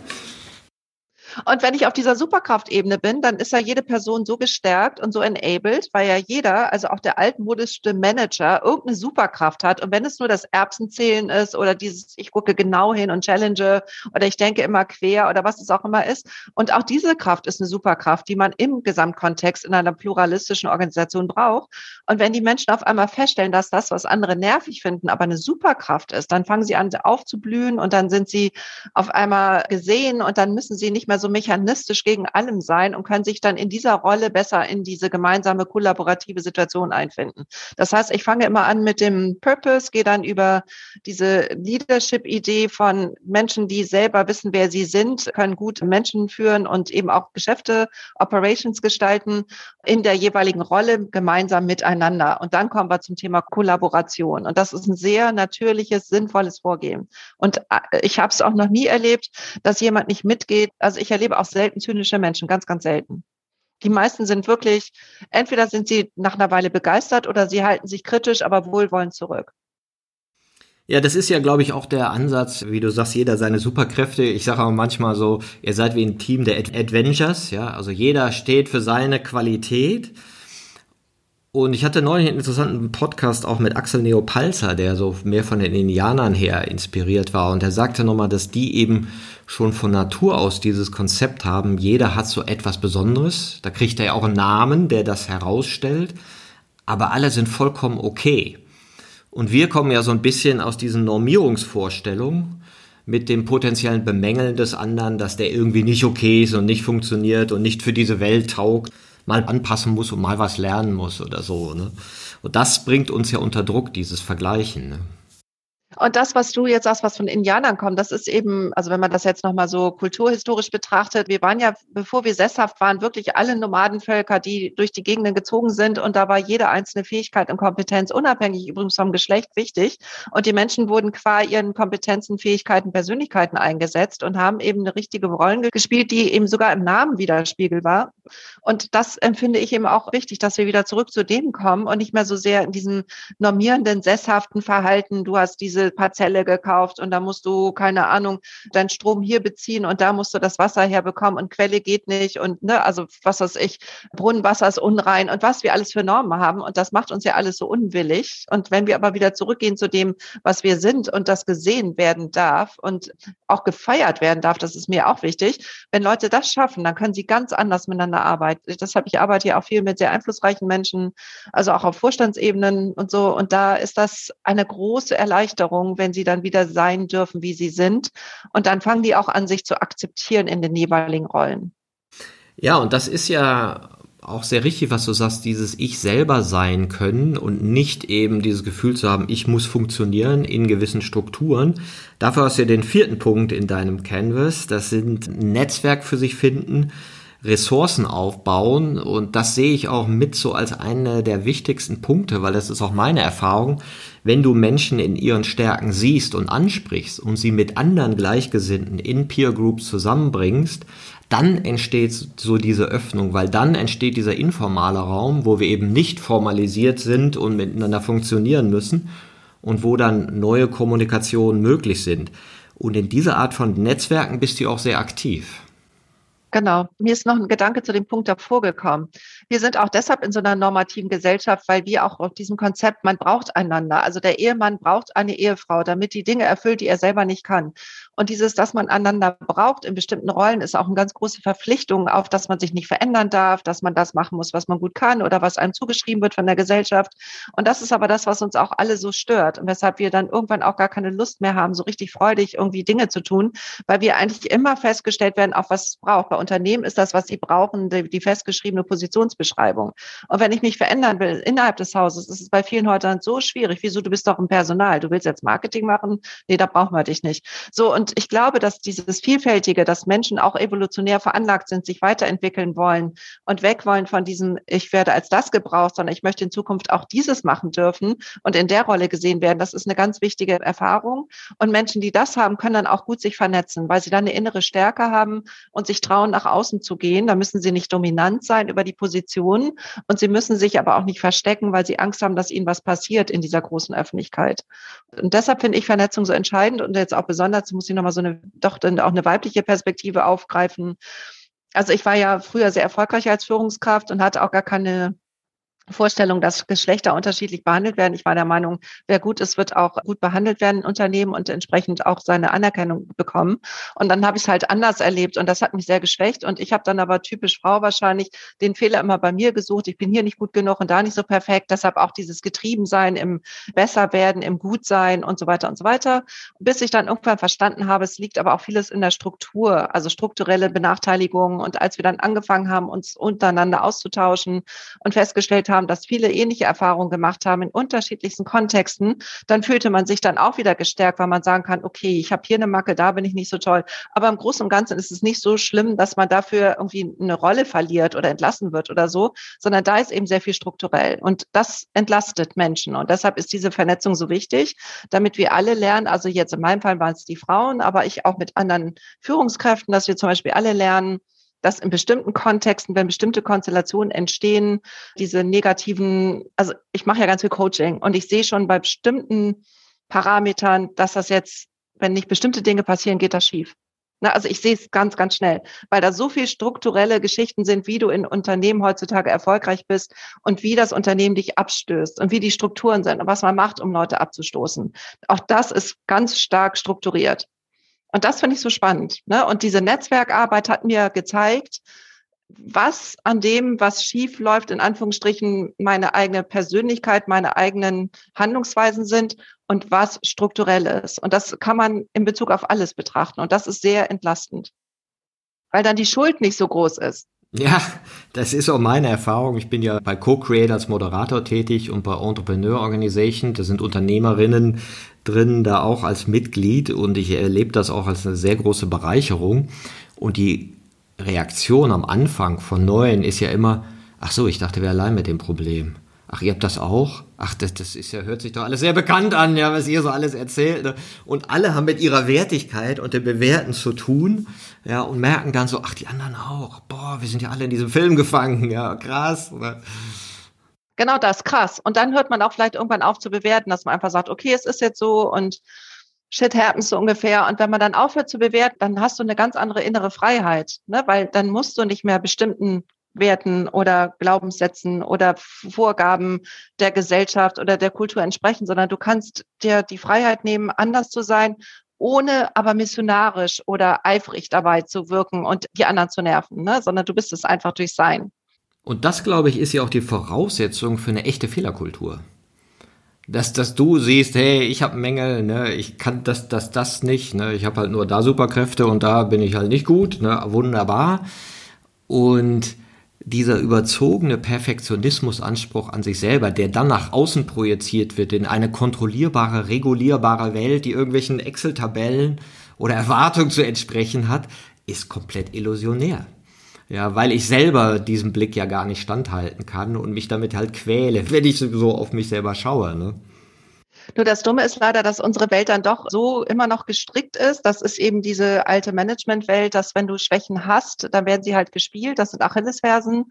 S1: Und wenn ich auf dieser Superkraftebene bin, dann ist ja jede Person so gestärkt und so enabled, weil ja jeder, also auch der altmodischste Manager, irgendeine Superkraft hat. Und wenn es nur das Erbsenzählen ist oder dieses, ich gucke genau hin und challenge oder ich denke immer quer oder was es auch immer ist. Und auch diese Kraft ist eine Superkraft, die man im Gesamtkontext in einer pluralistischen Organisation braucht. Und wenn die Menschen auf einmal feststellen, dass das, was andere nervig finden, aber eine Superkraft ist, dann fangen sie an aufzublühen und dann sind sie auf einmal gesehen und dann müssen sie nicht mehr so mechanistisch gegen allem sein und können sich dann in dieser Rolle besser in diese gemeinsame kollaborative Situation einfinden. Das heißt, ich fange immer an mit dem Purpose, gehe dann über diese Leadership-Idee von Menschen, die selber wissen, wer sie sind, können gut Menschen führen und eben auch Geschäfte, Operations gestalten in der jeweiligen Rolle gemeinsam miteinander. Und dann kommen wir zum Thema Kollaboration. Und das ist ein sehr natürliches, sinnvolles Vorgehen. Und äh, ich habe es auch noch nie erlebt, dass jemand nicht mitgeht. Also ich erlebe auch selten zynische Menschen, ganz, ganz selten. Die meisten sind wirklich, entweder sind sie nach einer Weile begeistert oder sie halten sich kritisch, aber wohlwollend zurück.
S3: Ja, das ist ja, glaube ich, auch der Ansatz, wie du sagst, jeder seine Superkräfte. Ich sage auch manchmal so, ihr seid wie ein Team der Adventures, ja, also jeder steht für seine Qualität und ich hatte neulich einen interessanten Podcast auch mit Axel Neopalzer, der so mehr von den Indianern her inspiriert war. Und er sagte nochmal, dass die eben schon von Natur aus dieses Konzept haben. Jeder hat so etwas Besonderes. Da kriegt er ja auch einen Namen, der das herausstellt. Aber alle sind vollkommen okay. Und wir kommen ja so ein bisschen aus diesen Normierungsvorstellungen mit dem potenziellen Bemängeln des anderen, dass der irgendwie nicht okay ist und nicht funktioniert und nicht für diese Welt taugt mal anpassen muss und mal was lernen muss oder so. Ne? Und das bringt uns ja unter Druck, dieses Vergleichen. Ne?
S1: Und das, was du jetzt sagst, was von Indianern kommt, das ist eben, also wenn man das jetzt nochmal so kulturhistorisch betrachtet, wir waren ja, bevor wir sesshaft waren, wirklich alle Nomadenvölker, die durch die Gegenden gezogen sind und da war jede einzelne Fähigkeit und Kompetenz, unabhängig übrigens vom Geschlecht, wichtig. Und die Menschen wurden qua ihren Kompetenzen, Fähigkeiten, Persönlichkeiten eingesetzt und haben eben eine richtige Rollen gespielt, die eben sogar im Namen widerspiegelbar. Und das empfinde ich eben auch wichtig, dass wir wieder zurück zu dem kommen und nicht mehr so sehr in diesem normierenden, sesshaften Verhalten, du hast diese Parzelle gekauft und da musst du, keine Ahnung, deinen Strom hier beziehen und da musst du das Wasser herbekommen und Quelle geht nicht und, ne, also was weiß ich, Brunnenwasser ist unrein und was wir alles für Normen haben und das macht uns ja alles so unwillig. Und wenn wir aber wieder zurückgehen zu dem, was wir sind und das gesehen werden darf und auch gefeiert werden darf, das ist mir auch wichtig. Wenn Leute das schaffen, dann können sie ganz anders miteinander arbeiten. Deshalb, ich arbeite ja auch viel mit sehr einflussreichen Menschen, also auch auf Vorstandsebenen und so. Und da ist das eine große Erleichterung Veränderung, wenn sie dann wieder sein dürfen, wie sie sind. Und dann fangen die auch an, sich zu akzeptieren in den jeweiligen Rollen.
S3: Ja, und das ist ja auch sehr richtig, was du sagst, dieses Ich selber sein können und nicht eben dieses Gefühl zu haben, ich muss funktionieren in gewissen Strukturen. Dafür hast du ja den vierten Punkt in deinem Canvas, das sind Netzwerk für sich finden, Ressourcen aufbauen und das sehe ich auch mit so als eine der wichtigsten Punkte, weil das ist auch meine Erfahrung. Wenn du Menschen in ihren Stärken siehst und ansprichst und sie mit anderen Gleichgesinnten in Peer Groups zusammenbringst, dann entsteht so diese Öffnung, weil dann entsteht dieser informale Raum, wo wir eben nicht formalisiert sind und miteinander funktionieren müssen und wo dann neue Kommunikationen möglich sind. Und in dieser Art von Netzwerken bist du auch sehr aktiv.
S1: Genau. Mir ist noch ein Gedanke zu dem Punkt davor gekommen. Wir sind auch deshalb in so einer normativen Gesellschaft, weil wir auch auf diesem Konzept, man braucht einander. Also der Ehemann braucht eine Ehefrau, damit die Dinge erfüllt, die er selber nicht kann. Und dieses, dass man einander braucht in bestimmten Rollen, ist auch eine ganz große Verpflichtung, auf dass man sich nicht verändern darf, dass man das machen muss, was man gut kann oder was einem zugeschrieben wird von der Gesellschaft. Und das ist aber das, was uns auch alle so stört und weshalb wir dann irgendwann auch gar keine Lust mehr haben, so richtig freudig irgendwie Dinge zu tun, weil wir eigentlich immer festgestellt werden, auf was es braucht Unternehmen ist das, was sie brauchen, die, die festgeschriebene Positionsbeschreibung. Und wenn ich mich verändern will innerhalb des Hauses, ist es bei vielen Häusern so schwierig. Wieso? Du bist doch im Personal. Du willst jetzt Marketing machen? Nee, da brauchen wir dich nicht. So. Und ich glaube, dass dieses Vielfältige, dass Menschen auch evolutionär veranlagt sind, sich weiterentwickeln wollen und weg wollen von diesem, ich werde als das gebraucht, sondern ich möchte in Zukunft auch dieses machen dürfen und in der Rolle gesehen werden. Das ist eine ganz wichtige Erfahrung. Und Menschen, die das haben, können dann auch gut sich vernetzen, weil sie dann eine innere Stärke haben und sich trauen, trauen, nach außen zu gehen. Da müssen sie nicht dominant sein über die Positionen und sie müssen sich aber auch nicht verstecken, weil sie Angst haben, dass ihnen was passiert in dieser großen Öffentlichkeit. Und deshalb finde ich Vernetzung so entscheidend und jetzt auch besonders muss ich nochmal so eine, doch dann auch eine weibliche Perspektive aufgreifen. Also ich war ja früher sehr erfolgreich als Führungskraft und hatte auch gar keine Vorstellung, dass Geschlechter unterschiedlich behandelt werden. Ich war der Meinung, wer gut ist, wird auch gut behandelt werden in Unternehmen und entsprechend auch seine Anerkennung bekommen. Und dann habe ich es halt anders erlebt und das hat mich sehr geschwächt. Und ich habe dann aber typisch Frau wahrscheinlich den Fehler immer bei mir gesucht. Ich bin hier nicht gut genug und da nicht so perfekt. Deshalb auch dieses Getriebensein im Besserwerden, im Gutsein und so weiter und so weiter. Bis ich dann irgendwann verstanden habe, es liegt aber auch vieles in der Struktur, also strukturelle Benachteiligungen. Und als wir dann angefangen haben, uns untereinander auszutauschen und festgestellt haben, haben, dass viele ähnliche Erfahrungen gemacht haben in unterschiedlichsten Kontexten, dann fühlte man sich dann auch wieder gestärkt, weil man sagen kann, okay, ich habe hier eine Macke, da bin ich nicht so toll. Aber im Großen und Ganzen ist es nicht so schlimm, dass man dafür irgendwie eine Rolle verliert oder entlassen wird oder so, sondern da ist eben sehr viel strukturell. Und das entlastet Menschen. Und deshalb ist diese Vernetzung so wichtig, damit wir alle lernen, also jetzt in meinem Fall waren es die Frauen, aber ich auch mit anderen Führungskräften, dass wir zum Beispiel alle lernen, dass in bestimmten Kontexten, wenn bestimmte Konstellationen entstehen, diese negativen, also ich mache ja ganz viel Coaching und ich sehe schon bei bestimmten Parametern, dass das jetzt, wenn nicht bestimmte Dinge passieren, geht das schief. Na, also ich sehe es ganz, ganz schnell, weil da so viel strukturelle Geschichten sind, wie du in Unternehmen heutzutage erfolgreich bist und wie das Unternehmen dich abstößt und wie die Strukturen sind und was man macht, um Leute abzustoßen. Auch das ist ganz stark strukturiert. Und das finde ich so spannend. Ne? Und diese Netzwerkarbeit hat mir gezeigt, was an dem, was schief läuft, in Anführungsstrichen meine eigene Persönlichkeit, meine eigenen Handlungsweisen sind und was strukturell ist. Und das kann man in Bezug auf alles betrachten. Und das ist sehr entlastend, weil dann die Schuld nicht so groß ist.
S3: Ja, das ist auch meine Erfahrung. Ich bin ja bei Co-Create als Moderator tätig und bei Entrepreneur Organization. Das sind Unternehmerinnen drin, da auch als Mitglied und ich erlebe das auch als eine sehr große Bereicherung. Und die Reaktion am Anfang von Neuen ist ja immer, ach so, ich dachte, wir allein mit dem Problem. Ach, ihr habt das auch? Ach, das, das ist ja, hört sich doch alles sehr bekannt an, ja, was ihr so alles erzählt. Ne? Und alle haben mit ihrer Wertigkeit und dem Bewerten zu tun, ja, und merken dann so, ach, die anderen auch. Boah, wir sind ja alle in diesem Film gefangen, ja, krass. Oder?
S1: Genau das, krass. Und dann hört man auch vielleicht irgendwann auf zu bewerten, dass man einfach sagt, okay, es ist jetzt so und shit happens so ungefähr. Und wenn man dann aufhört zu bewerten, dann hast du eine ganz andere innere Freiheit, ne? weil dann musst du nicht mehr bestimmten Werten oder Glaubenssätzen oder Vorgaben der Gesellschaft oder der Kultur entsprechen, sondern du kannst dir die Freiheit nehmen, anders zu sein, ohne aber missionarisch oder eifrig dabei zu wirken und die anderen zu nerven, ne? sondern du bist es einfach durch Sein.
S3: Und das, glaube ich, ist ja auch die Voraussetzung für eine echte Fehlerkultur. Dass, dass du siehst, hey, ich habe Mängel, ne, ich kann das, das, das nicht, ne, ich habe halt nur da Superkräfte und da bin ich halt nicht gut, ne, wunderbar. Und dieser überzogene Perfektionismusanspruch an sich selber, der dann nach außen projiziert wird in eine kontrollierbare, regulierbare Welt, die irgendwelchen Excel-Tabellen oder Erwartungen zu entsprechen hat, ist komplett illusionär. Ja, weil ich selber diesem Blick ja gar nicht standhalten kann und mich damit halt quäle, wenn ich so auf mich selber schaue. Ne?
S1: Nur das Dumme ist leider, dass unsere Welt dann doch so immer noch gestrickt ist. Das ist eben diese alte Managementwelt, dass wenn du Schwächen hast, dann werden sie halt gespielt. Das sind Achillesfersen.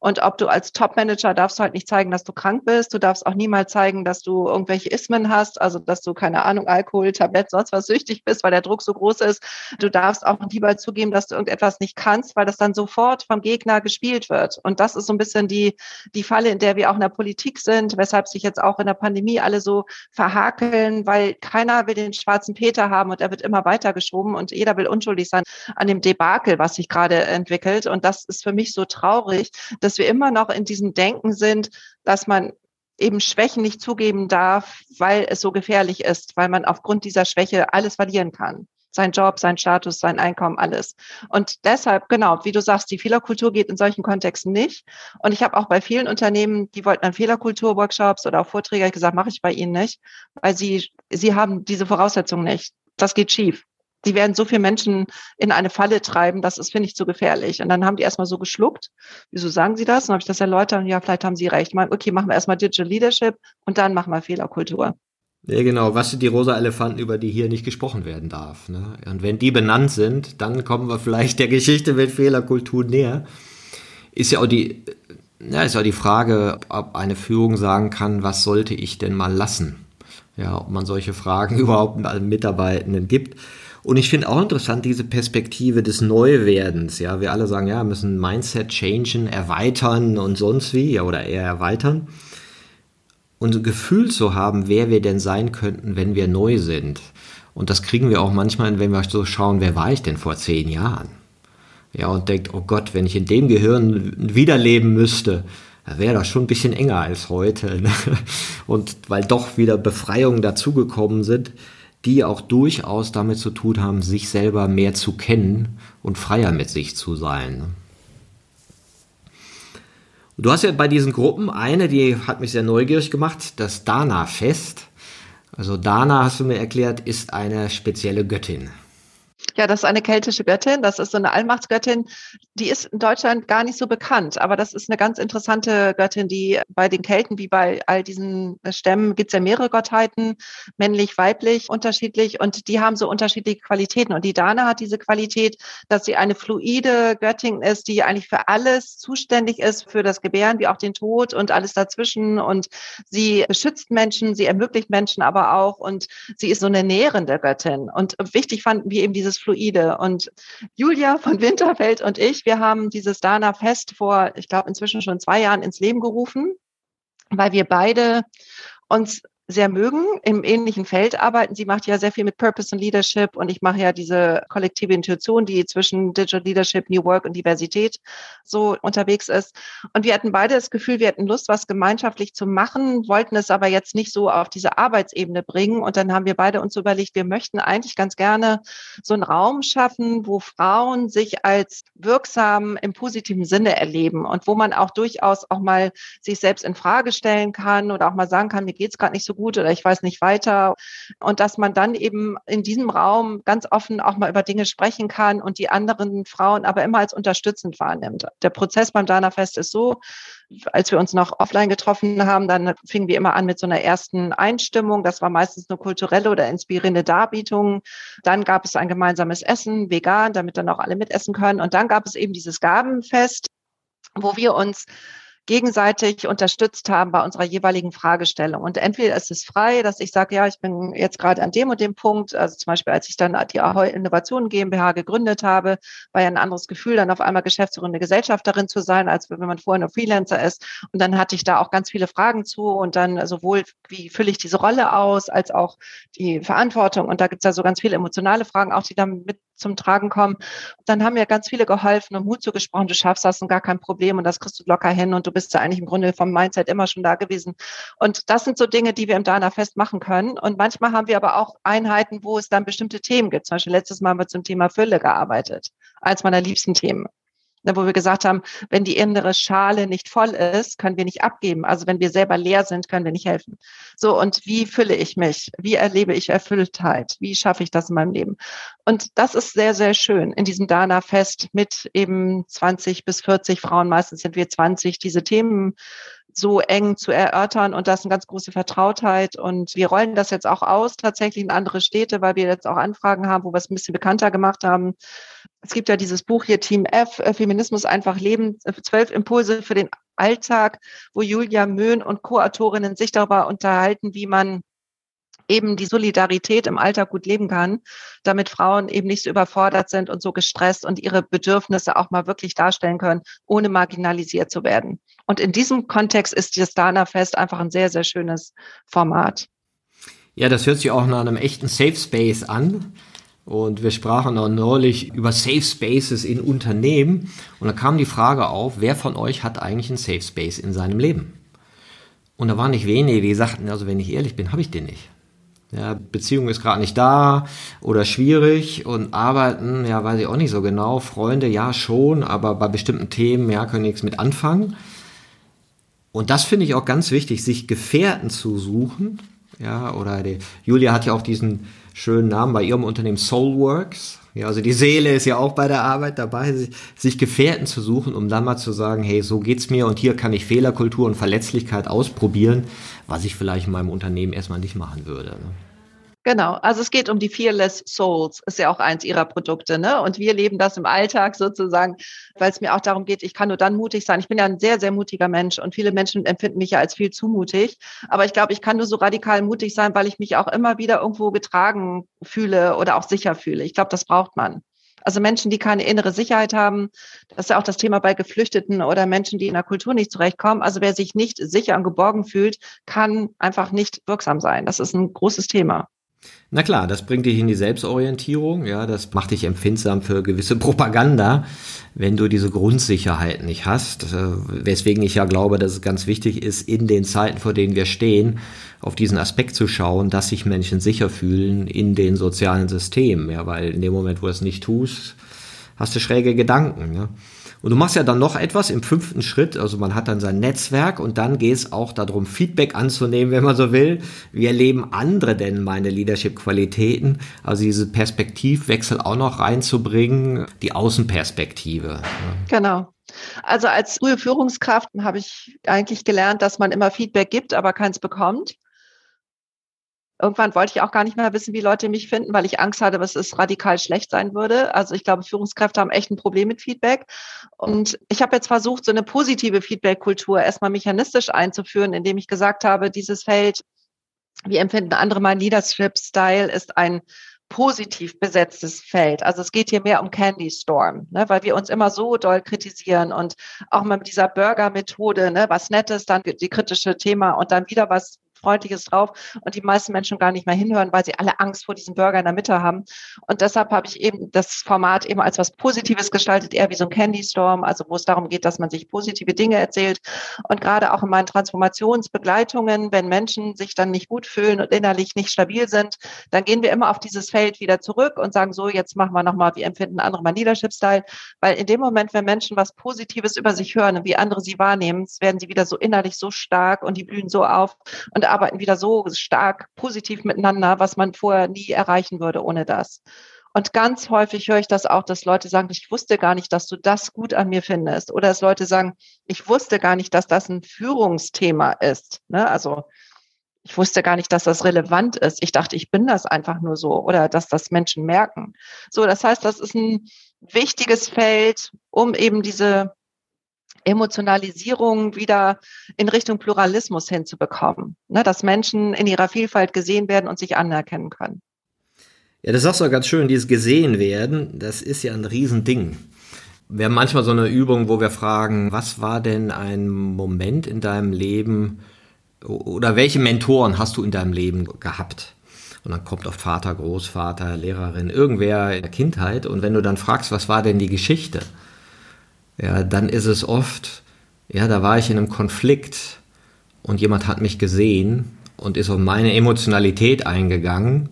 S1: Und ob du als Top-Manager darfst halt nicht zeigen, dass du krank bist. Du darfst auch niemals zeigen, dass du irgendwelche Ismen hast, also dass du keine Ahnung, Alkohol, Tablett, sonst was süchtig bist, weil der Druck so groß ist. Du darfst auch lieber zugeben, dass du irgendetwas nicht kannst, weil das dann sofort vom Gegner gespielt wird. Und das ist so ein bisschen die, die Falle, in der wir auch in der Politik sind, weshalb sich jetzt auch in der Pandemie alle so verhakeln, weil keiner will den schwarzen Peter haben und er wird immer weiter geschoben und jeder will unschuldig sein an dem Debakel, was sich gerade entwickelt. Und das ist für mich so traurig, dass wir immer noch in diesem Denken sind, dass man eben Schwächen nicht zugeben darf, weil es so gefährlich ist, weil man aufgrund dieser Schwäche alles verlieren kann. Sein Job, sein Status, sein Einkommen, alles. Und deshalb, genau, wie du sagst, die Fehlerkultur geht in solchen Kontexten nicht. Und ich habe auch bei vielen Unternehmen, die wollten dann Fehlerkultur-Workshops oder auch Vorträge gesagt, mache ich bei ihnen nicht, weil sie, sie haben diese Voraussetzungen nicht. Das geht schief die werden so viele Menschen in eine Falle treiben, das ist, finde ich, zu gefährlich. Und dann haben die erstmal so geschluckt. Wieso sagen sie das? Und habe ich das erläutert und ja, vielleicht haben sie recht. Mal, okay, machen wir erstmal Digital Leadership und dann machen wir Fehlerkultur.
S3: Ja, genau. Was sind die rosa Elefanten, über die hier nicht gesprochen werden darf? Ne? Und wenn die benannt sind, dann kommen wir vielleicht der Geschichte mit Fehlerkultur näher. Ist ja auch die, ja, ist auch die Frage, ob eine Führung sagen kann, was sollte ich denn mal lassen? Ja, ob man solche Fragen überhaupt allen Mitarbeitenden gibt. Und ich finde auch interessant diese Perspektive des Neuwerdens. Ja, wir alle sagen, ja, müssen Mindset changen, erweitern und sonst wie, ja, oder eher erweitern und ein Gefühl zu haben, wer wir denn sein könnten, wenn wir neu sind. Und das kriegen wir auch manchmal, wenn wir so schauen, wer war ich denn vor zehn Jahren? Ja, und denkt, oh Gott, wenn ich in dem Gehirn wiederleben müsste, wäre das schon ein bisschen enger als heute. Ne? Und weil doch wieder Befreiungen dazugekommen sind, die auch durchaus damit zu tun haben, sich selber mehr zu kennen und freier mit sich zu sein. Ne? Du hast ja bei diesen Gruppen eine, die hat mich sehr neugierig gemacht, das Dana-Fest. Also Dana, hast du mir erklärt, ist eine spezielle Göttin.
S1: Ja, das ist eine keltische Göttin. Das ist so eine Allmachtsgöttin. Die ist in Deutschland gar nicht so bekannt, aber das ist eine ganz interessante Göttin, die bei den Kelten wie bei all diesen Stämmen gibt es ja mehrere Gottheiten, männlich, weiblich, unterschiedlich und die haben so unterschiedliche Qualitäten. Und die Dana hat diese Qualität, dass sie eine fluide Göttin ist, die eigentlich für alles zuständig ist, für das Gebären wie auch den Tod und alles dazwischen. Und sie beschützt Menschen, sie ermöglicht Menschen aber auch und sie ist so eine nährende Göttin. Und wichtig fanden wir eben dieses fluide. Und Julia von Winterfeld und ich, wir haben dieses Dana Fest vor, ich glaube, inzwischen schon zwei Jahren ins Leben gerufen, weil wir beide uns sehr mögen, im ähnlichen Feld arbeiten. Sie macht ja sehr viel mit Purpose und Leadership und ich mache ja diese kollektive Intuition, die zwischen Digital Leadership, New Work und Diversität so unterwegs ist. Und wir hatten beide das Gefühl, wir hatten Lust, was gemeinschaftlich zu machen, wollten es aber jetzt nicht so auf diese Arbeitsebene bringen. Und dann haben wir beide uns überlegt, wir möchten eigentlich ganz gerne so einen Raum schaffen, wo Frauen sich als wirksam im positiven Sinne erleben und wo man auch durchaus auch mal sich selbst in Frage stellen kann oder auch mal sagen kann, mir geht's gerade nicht so gut oder ich weiß nicht weiter. Und dass man dann eben in diesem Raum ganz offen auch mal über Dinge sprechen kann und die anderen Frauen aber immer als unterstützend wahrnimmt. Der Prozess beim Dana Fest ist so, als wir uns noch offline getroffen haben, dann fingen wir immer an mit so einer ersten Einstimmung. Das war meistens eine kulturelle oder inspirierende Darbietung. Dann gab es ein gemeinsames Essen, vegan, damit dann auch alle mitessen können. Und dann gab es eben dieses Gabenfest, wo wir uns gegenseitig unterstützt haben bei unserer jeweiligen Fragestellung. Und entweder ist es frei, dass ich sage, ja, ich bin jetzt gerade an dem und dem Punkt, also zum Beispiel, als ich dann die Ahoy Innovationen GmbH gegründet habe, war ja ein anderes Gefühl, dann auf einmal geschäftsführende Gesellschafterin zu sein, als wenn man vorher nur Freelancer ist. Und dann hatte ich da auch ganz viele Fragen zu und dann sowohl, wie fülle ich diese Rolle aus, als auch die Verantwortung. Und da gibt es ja so ganz viele emotionale Fragen, auch die dann mit zum Tragen kommen. Dann haben mir ganz viele geholfen und Mut zugesprochen, du schaffst das und gar kein Problem und das kriegst du locker hin und du bist ja eigentlich im Grunde vom Mindset immer schon da gewesen. Und das sind so Dinge, die wir im Dana Fest machen können. Und manchmal haben wir aber auch Einheiten, wo es dann bestimmte Themen gibt. Zum Beispiel letztes Mal haben wir zum Thema Fülle gearbeitet. Eins meiner liebsten Themen. Wo wir gesagt haben, wenn die innere Schale nicht voll ist, können wir nicht abgeben. Also wenn wir selber leer sind, können wir nicht helfen. So, und wie fülle ich mich? Wie erlebe ich Erfülltheit? Wie schaffe ich das in meinem Leben? Und das ist sehr, sehr schön in diesem Dana-Fest mit eben 20 bis 40 Frauen, meistens sind wir 20, diese Themen so eng zu erörtern und das ist eine ganz große Vertrautheit und wir rollen das jetzt auch aus tatsächlich in andere Städte, weil wir jetzt auch Anfragen haben, wo wir es ein bisschen bekannter gemacht haben. Es gibt ja dieses Buch hier Team F, äh, Feminismus einfach leben, äh, zwölf Impulse für den Alltag, wo Julia Möhn und Co-Autorinnen sich darüber unterhalten, wie man eben die Solidarität im Alltag gut leben kann, damit Frauen eben nicht so überfordert sind und so gestresst und ihre Bedürfnisse auch mal wirklich darstellen können, ohne marginalisiert zu werden. Und in diesem Kontext ist das Dana-Fest einfach ein sehr, sehr schönes Format.
S3: Ja, das hört sich auch nach einem echten Safe Space an. Und wir sprachen auch neulich über Safe Spaces in Unternehmen. Und da kam die Frage auf, wer von euch hat eigentlich einen Safe Space in seinem Leben? Und da waren nicht wenige, die sagten, also wenn ich ehrlich bin, habe ich den nicht. Ja, Beziehung ist gerade nicht da oder schwierig und arbeiten, ja, weiß ich auch nicht so genau. Freunde, ja, schon, aber bei bestimmten Themen, ja, können nichts mit anfangen. Und das finde ich auch ganz wichtig, sich Gefährten zu suchen. Ja, oder die, Julia hat ja auch diesen schönen Namen bei ihrem Unternehmen Soulworks. Ja, also die Seele ist ja auch bei der Arbeit dabei, sich, sich Gefährten zu suchen, um dann mal zu sagen, hey, so geht's mir und hier kann ich Fehlerkultur und Verletzlichkeit ausprobieren, was ich vielleicht in meinem Unternehmen erstmal nicht machen würde. Ne?
S1: Genau, also es geht um die Fearless Souls, ist ja auch eins ihrer Produkte, ne? Und wir leben das im Alltag sozusagen, weil es mir auch darum geht, ich kann nur dann mutig sein. Ich bin ja ein sehr, sehr mutiger Mensch und viele Menschen empfinden mich ja als viel zu mutig. Aber ich glaube, ich kann nur so radikal mutig sein, weil ich mich auch immer wieder irgendwo getragen fühle oder auch sicher fühle. Ich glaube, das braucht man. Also Menschen, die keine innere Sicherheit haben, das ist ja auch das Thema bei Geflüchteten oder Menschen, die in der Kultur nicht zurechtkommen. Also wer sich nicht sicher und geborgen fühlt, kann einfach nicht wirksam sein. Das ist ein großes Thema.
S3: Na klar, das bringt dich in die Selbstorientierung, ja, das macht dich empfindsam für gewisse Propaganda, wenn du diese Grundsicherheit nicht hast, äh, weswegen ich ja glaube, dass es ganz wichtig ist, in den Zeiten, vor denen wir stehen, auf diesen Aspekt zu schauen, dass sich Menschen sicher fühlen in den sozialen Systemen, ja, weil in dem Moment, wo du es nicht tust, hast du schräge Gedanken, ja. Und du machst ja dann noch etwas im fünften Schritt, also man hat dann sein Netzwerk und dann geht es auch darum, Feedback anzunehmen, wenn man so will. Wie erleben andere denn meine Leadership-Qualitäten? Also diese Perspektivwechsel auch noch reinzubringen, die Außenperspektive.
S1: Genau. Also als frühe Führungskraft habe ich eigentlich gelernt, dass man immer Feedback gibt, aber keins bekommt. Irgendwann wollte ich auch gar nicht mehr wissen, wie Leute mich finden, weil ich Angst hatte, dass es radikal schlecht sein würde. Also ich glaube, Führungskräfte haben echt ein Problem mit Feedback. Und ich habe jetzt versucht, so eine positive Feedback-Kultur erstmal mechanistisch einzuführen, indem ich gesagt habe, dieses Feld, wie empfinden andere mein Leadership-Style, ist ein positiv besetztes Feld. Also es geht hier mehr um Candy Storm, ne, weil wir uns immer so doll kritisieren und auch mit dieser Burger-Methode, ne, was Nettes, dann die kritische Thema und dann wieder was Freundliches drauf und die meisten Menschen gar nicht mehr hinhören, weil sie alle Angst vor diesem Burger in der Mitte haben. Und deshalb habe ich eben das Format eben als was Positives gestaltet, eher wie so ein Candy Storm, also wo es darum geht, dass man sich positive Dinge erzählt. Und gerade auch in meinen Transformationsbegleitungen, wenn Menschen sich dann nicht gut fühlen und innerlich nicht stabil sind, dann gehen wir immer auf dieses Feld wieder zurück und sagen so, jetzt machen wir nochmal, wie empfinden andere mein Leadership-Style. Weil in dem Moment, wenn Menschen was Positives über sich hören und wie andere sie wahrnehmen, werden sie wieder so innerlich so stark und die blühen so auf. Und arbeiten wieder so stark positiv miteinander, was man vorher nie erreichen würde ohne das. Und ganz häufig höre ich das auch, dass Leute sagen, ich wusste gar nicht, dass du das gut an mir findest. Oder dass Leute sagen, ich wusste gar nicht, dass das ein Führungsthema ist. Ne? Also ich wusste gar nicht, dass das relevant ist. Ich dachte, ich bin das einfach nur so oder dass das Menschen merken. So, das heißt, das ist ein wichtiges Feld, um eben diese Emotionalisierung wieder in Richtung Pluralismus hinzubekommen, ne, dass Menschen in ihrer Vielfalt gesehen werden und sich anerkennen können.
S3: Ja, das sagst du ganz schön, dieses gesehen werden, das ist ja ein Riesending. Wir haben manchmal so eine Übung, wo wir fragen, was war denn ein Moment in deinem Leben oder welche Mentoren hast du in deinem Leben gehabt? Und dann kommt oft Vater, Großvater, Lehrerin, irgendwer in der Kindheit. Und wenn du dann fragst, was war denn die Geschichte? Ja, dann ist es oft, ja, da war ich in einem Konflikt und jemand hat mich gesehen und ist auf meine Emotionalität eingegangen,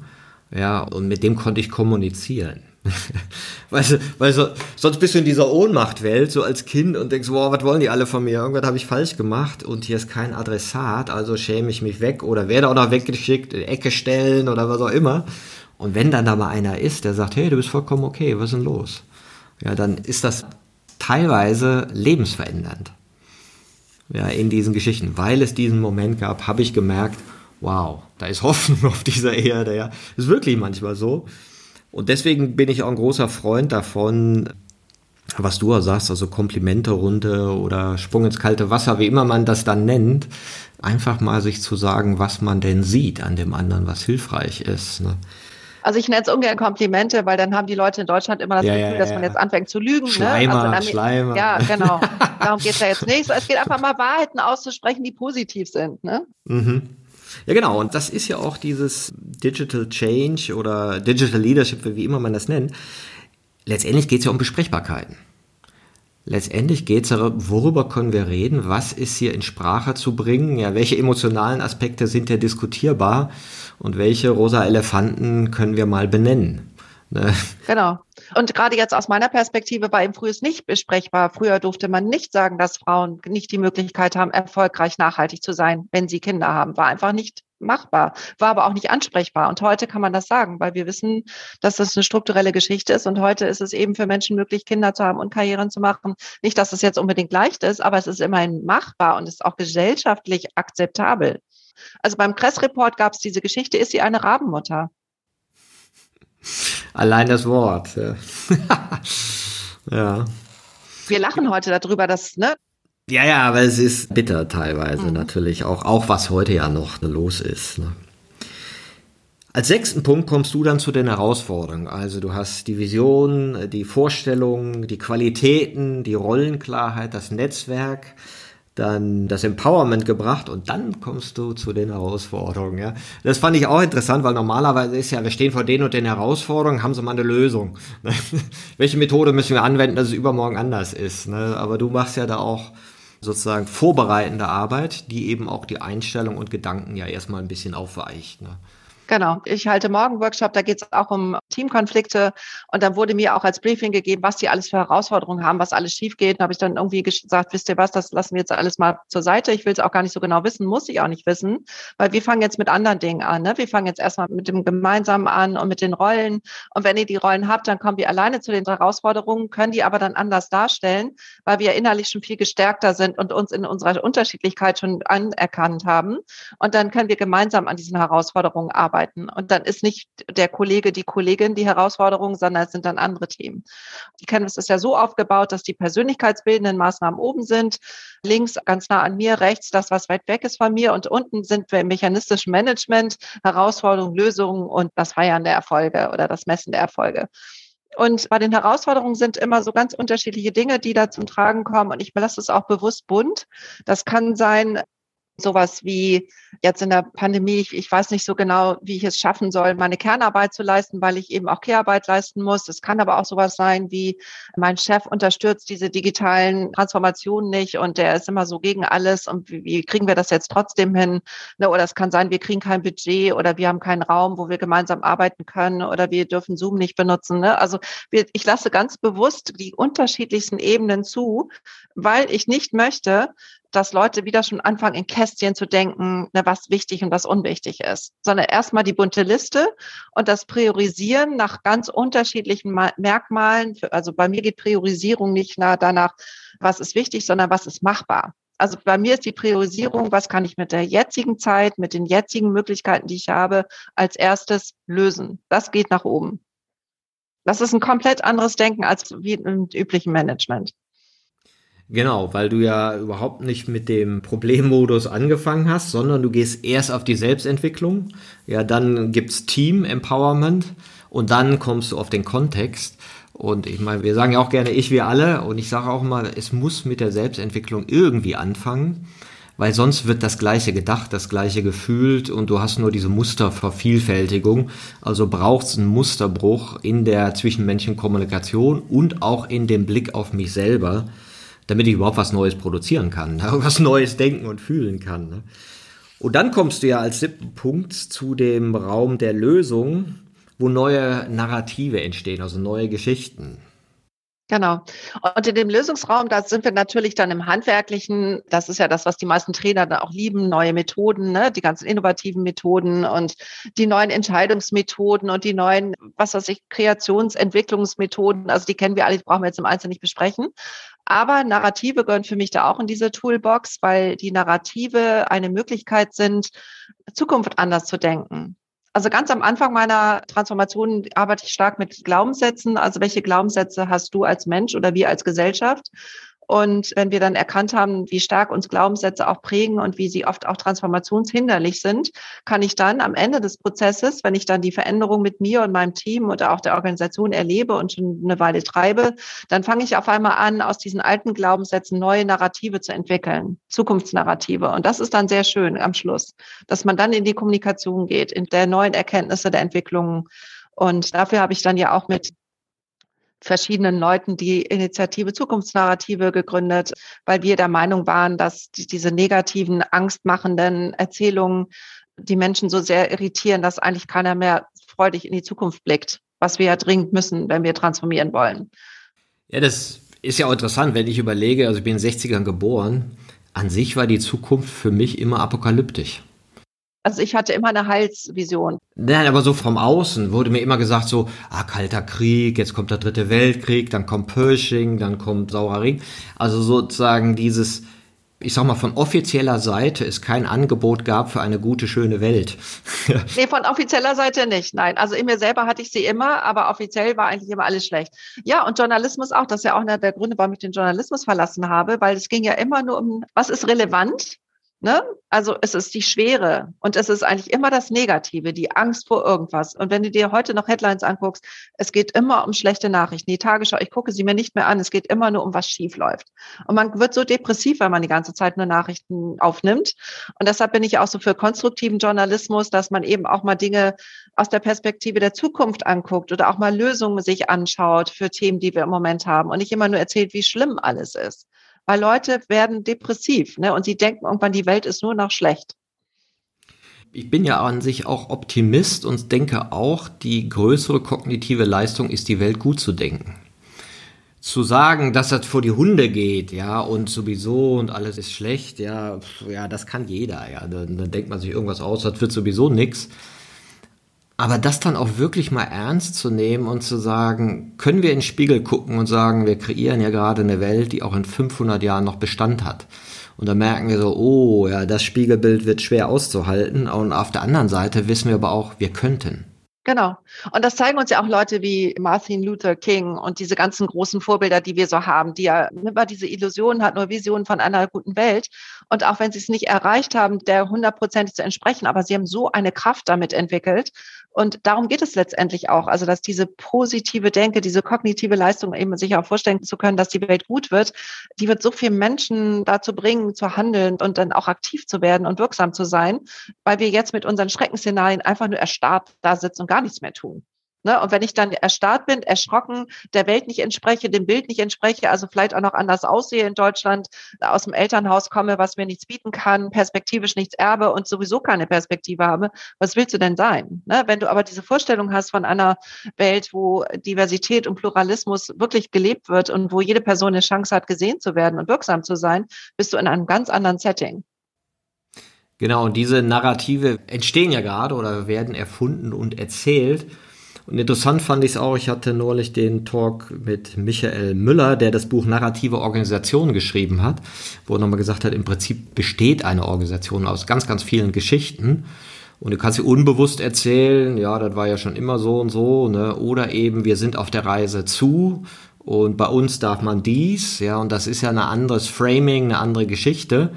S3: ja, und mit dem konnte ich kommunizieren. weißt du, weil so, sonst bist du in dieser Ohnmachtwelt so als Kind und denkst, wow, was wollen die alle von mir? Irgendwas habe ich falsch gemacht und hier ist kein Adressat, also schäme ich mich weg oder werde auch noch weggeschickt, in Ecke stellen oder was auch immer. Und wenn dann da mal einer ist, der sagt, hey, du bist vollkommen okay, was ist denn los? Ja, dann ist das teilweise lebensverändernd. Ja, in diesen Geschichten. Weil es diesen Moment gab, habe ich gemerkt, wow, da ist Hoffnung auf dieser Erde. Ja, ist wirklich manchmal so. Und deswegen bin ich auch ein großer Freund davon, was du auch sagst, also Komplimente-Runde oder Sprung ins kalte Wasser, wie immer man das dann nennt, einfach mal sich zu sagen, was man denn sieht an dem anderen, was hilfreich ist. Ne?
S1: Also ich nenne es ungern Komplimente, weil dann haben die Leute in Deutschland immer das ja, Gefühl, ja, dass man jetzt anfängt zu lügen.
S3: Schleimer,
S1: ne?
S3: also Schleimer.
S1: Ja, genau. Darum geht es ja jetzt nicht. Es geht einfach mal Wahrheiten auszusprechen, die positiv sind. Ne?
S3: Mhm. Ja, genau. Und das ist ja auch dieses Digital Change oder Digital Leadership, wie immer man das nennt. Letztendlich geht es ja um Besprechbarkeiten. Letztendlich geht es darum, worüber können wir reden, was ist hier in Sprache zu bringen, ja, welche emotionalen Aspekte sind ja diskutierbar und welche rosa Elefanten können wir mal benennen.
S1: Ne? Genau. Und gerade jetzt aus meiner Perspektive war im Frühes nicht besprechbar. Früher durfte man nicht sagen, dass Frauen nicht die Möglichkeit haben, erfolgreich nachhaltig zu sein, wenn sie Kinder haben. War einfach nicht machbar, war aber auch nicht ansprechbar. Und heute kann man das sagen, weil wir wissen, dass das eine strukturelle Geschichte ist. Und heute ist es eben für Menschen möglich, Kinder zu haben und Karrieren zu machen. Nicht, dass es jetzt unbedingt leicht ist, aber es ist immerhin machbar und ist auch gesellschaftlich akzeptabel. Also beim Kress-Report gab es diese Geschichte, ist sie eine Rabenmutter?
S3: Allein das Wort. Ja.
S1: ja. Wir lachen heute darüber, dass, ne,
S3: ja, ja, aber es ist bitter teilweise mhm. natürlich, auch, auch was heute ja noch los ist. Ne? Als sechsten Punkt kommst du dann zu den Herausforderungen. Also du hast die Vision, die Vorstellungen, die Qualitäten, die Rollenklarheit, das Netzwerk, dann das Empowerment gebracht und dann kommst du zu den Herausforderungen. Ja. Das fand ich auch interessant, weil normalerweise ist ja, wir stehen vor den und den Herausforderungen, haben sie mal eine Lösung. Welche Methode müssen wir anwenden, dass es übermorgen anders ist? Ne? Aber du machst ja da auch sozusagen vorbereitende Arbeit, die eben auch die Einstellung und Gedanken ja erstmal ein bisschen aufweicht. Ne?
S1: Genau. Ich halte morgen Workshop, da geht es auch um Teamkonflikte. Und dann wurde mir auch als Briefing gegeben, was die alles für Herausforderungen haben, was alles schief geht. Und habe ich dann irgendwie gesagt, wisst ihr was, das lassen wir jetzt alles mal zur Seite. Ich will es auch gar nicht so genau wissen, muss ich auch nicht wissen, weil wir fangen jetzt mit anderen Dingen an. Ne? Wir fangen jetzt erstmal mit dem Gemeinsamen an und mit den Rollen. Und wenn ihr die Rollen habt, dann kommen wir alleine zu den Herausforderungen, können die aber dann anders darstellen, weil wir innerlich schon viel gestärkter sind und uns in unserer Unterschiedlichkeit schon anerkannt haben. Und dann können wir gemeinsam an diesen Herausforderungen arbeiten arbeiten. Und dann ist nicht der Kollege, die Kollegin die Herausforderung, sondern es sind dann andere Themen. Die Canvas ist ja so aufgebaut, dass die persönlichkeitsbildenden Maßnahmen oben sind, links ganz nah an mir, rechts das, was weit weg ist von mir und unten sind wir im mechanistischen Management, Herausforderungen, Lösungen und das Feiern der Erfolge oder das Messen der Erfolge. Und bei den Herausforderungen sind immer so ganz unterschiedliche Dinge, die da zum Tragen kommen. Und ich belasse es auch bewusst bunt. Das kann sein, sowas wie jetzt in der Pandemie, ich, ich, weiß nicht so genau, wie ich es schaffen soll, meine Kernarbeit zu leisten, weil ich eben auch Kehrarbeit leisten muss. Es kann aber auch sowas sein wie, mein Chef unterstützt diese digitalen Transformationen nicht und der ist immer so gegen alles und wie, wie kriegen wir das jetzt trotzdem hin? Ne, oder es kann sein, wir kriegen kein Budget oder wir haben keinen Raum, wo wir gemeinsam arbeiten können oder wir dürfen Zoom nicht benutzen. Ne? Also wir, ich lasse ganz bewusst die unterschiedlichsten Ebenen zu, weil ich nicht möchte, dass Leute wieder schon anfangen, in Kästchen zu denken, ne, was wichtig und was unwichtig ist, sondern erstmal die bunte Liste und das Priorisieren nach ganz unterschiedlichen Merkmalen. Also bei mir geht Priorisierung nicht danach, was ist wichtig, sondern was ist machbar. Also bei mir ist die Priorisierung, was kann ich mit der jetzigen Zeit, mit den jetzigen Möglichkeiten, die ich habe, als erstes lösen. Das geht nach oben. Das ist ein komplett anderes Denken als wie im üblichen Management.
S3: Genau, weil du ja überhaupt nicht mit dem Problemmodus angefangen hast, sondern du gehst erst auf die Selbstentwicklung. Ja, dann gibt's Team Empowerment und dann kommst du auf den Kontext. Und ich meine, wir sagen ja auch gerne ich, wir alle. Und ich sage auch mal, es muss mit der Selbstentwicklung irgendwie anfangen, weil sonst wird das Gleiche gedacht, das Gleiche gefühlt und du hast nur diese Mustervervielfältigung. Also braucht es einen Musterbruch in der zwischenmenschlichen Kommunikation und auch in dem Blick auf mich selber damit ich überhaupt was Neues produzieren kann, ne? was Neues denken und fühlen kann. Ne? Und dann kommst du ja als siebten Punkt zu dem Raum der Lösung, wo neue Narrative entstehen, also neue Geschichten.
S1: Genau. Und in dem Lösungsraum, da sind wir natürlich dann im Handwerklichen. Das ist ja das, was die meisten Trainer dann auch lieben. Neue Methoden, ne? die ganzen innovativen Methoden und die neuen Entscheidungsmethoden und die neuen, was weiß ich, Kreationsentwicklungsmethoden. Also die kennen wir alle, die brauchen wir jetzt im Einzelnen nicht besprechen. Aber Narrative gehören für mich da auch in diese Toolbox, weil die Narrative eine Möglichkeit sind, Zukunft anders zu denken. Also ganz am Anfang meiner Transformation arbeite ich stark mit Glaubenssätzen. Also welche Glaubenssätze hast du als Mensch oder wir als Gesellschaft? Und wenn wir dann erkannt haben, wie stark uns Glaubenssätze auch prägen und wie sie oft auch transformationshinderlich sind, kann ich dann am Ende des Prozesses, wenn ich dann die Veränderung mit mir und meinem Team oder auch der Organisation erlebe und schon eine Weile treibe, dann fange ich auf einmal an, aus diesen alten Glaubenssätzen neue Narrative zu entwickeln, Zukunftsnarrative. Und das ist dann sehr schön am Schluss, dass man dann in die Kommunikation geht, in der neuen Erkenntnisse der Entwicklungen. Und dafür habe ich dann ja auch mit verschiedenen Leuten die Initiative Zukunftsnarrative gegründet, weil wir der Meinung waren, dass die, diese negativen, angstmachenden Erzählungen die Menschen so sehr irritieren, dass eigentlich keiner mehr freudig in die Zukunft blickt, was wir ja dringend müssen, wenn wir transformieren wollen.
S3: Ja, das ist ja auch interessant, wenn ich überlege, also ich bin in den 60ern geboren, an sich war die Zukunft für mich immer apokalyptisch.
S1: Also ich hatte immer eine Heilsvision.
S3: Nein, aber so vom Außen wurde mir immer gesagt so, ah, kalter Krieg, jetzt kommt der dritte Weltkrieg, dann kommt Pershing, dann kommt Saurer Ring. Also sozusagen dieses, ich sag mal, von offizieller Seite es kein Angebot gab für eine gute, schöne Welt.
S1: nee, von offizieller Seite nicht. Nein, also in mir selber hatte ich sie immer, aber offiziell war eigentlich immer alles schlecht. Ja, und Journalismus auch. Das ist ja auch einer der Gründe, warum ich den Journalismus verlassen habe, weil es ging ja immer nur um, was ist relevant Ne? Also es ist die Schwere und es ist eigentlich immer das Negative, die Angst vor irgendwas. Und wenn du dir heute noch Headlines anguckst, es geht immer um schlechte Nachrichten. Die Tagesschau, ich gucke sie mir nicht mehr an, es geht immer nur um was schief läuft. Und man wird so depressiv, wenn man die ganze Zeit nur Nachrichten aufnimmt. Und deshalb bin ich auch so für konstruktiven Journalismus, dass man eben auch mal Dinge aus der Perspektive der Zukunft anguckt oder auch mal Lösungen sich anschaut für Themen, die wir im Moment haben und nicht immer nur erzählt, wie schlimm alles ist weil Leute werden depressiv ne? und sie denken irgendwann, die Welt ist nur noch schlecht.
S3: Ich bin ja an sich auch Optimist und denke auch, die größere kognitive Leistung ist, die Welt gut zu denken. Zu sagen, dass das vor die Hunde geht, ja, und sowieso und alles ist schlecht, ja, ja, das kann jeder, ja. Dann, dann denkt man sich irgendwas aus, das wird sowieso nix. Aber das dann auch wirklich mal ernst zu nehmen und zu sagen, können wir in den Spiegel gucken und sagen, wir kreieren ja gerade eine Welt, die auch in 500 Jahren noch Bestand hat. Und dann merken wir so, oh ja, das Spiegelbild wird schwer auszuhalten. Und auf der anderen Seite wissen wir aber auch, wir könnten.
S1: Genau. Und das zeigen uns ja auch Leute wie Martin Luther King und diese ganzen großen Vorbilder, die wir so haben, die ja immer diese Illusion hat, nur Visionen von einer guten Welt. Und auch wenn sie es nicht erreicht haben, der hundertprozentig zu entsprechen, aber sie haben so eine Kraft damit entwickelt. Und darum geht es letztendlich auch. Also, dass diese positive Denke, diese kognitive Leistung eben sich auch vorstellen zu können, dass die Welt gut wird, die wird so viele Menschen dazu bringen, zu handeln und dann auch aktiv zu werden und wirksam zu sein, weil wir jetzt mit unseren Schreckensszenarien einfach nur erstarrt da sitzen und gar nichts mehr tun. Ne? Und wenn ich dann erstarrt bin, erschrocken, der Welt nicht entspreche, dem Bild nicht entspreche, also vielleicht auch noch anders aussehe in Deutschland, aus dem Elternhaus komme, was mir nichts bieten kann, perspektivisch nichts erbe und sowieso keine Perspektive habe, was willst du denn sein? Ne? Wenn du aber diese Vorstellung hast von einer Welt, wo Diversität und Pluralismus wirklich gelebt wird und wo jede Person eine Chance hat, gesehen zu werden und wirksam zu sein, bist du in einem ganz anderen Setting.
S3: Genau, und diese Narrative entstehen ja gerade oder werden erfunden und erzählt. Und interessant fand ich es auch, ich hatte neulich den Talk mit Michael Müller, der das Buch Narrative Organisation geschrieben hat, wo er nochmal gesagt hat, im Prinzip besteht eine Organisation aus ganz, ganz vielen Geschichten. Und du kannst sie unbewusst erzählen, ja, das war ja schon immer so und so, ne? Oder eben, wir sind auf der Reise zu und bei uns darf man dies, ja, und das ist ja ein anderes Framing, eine andere Geschichte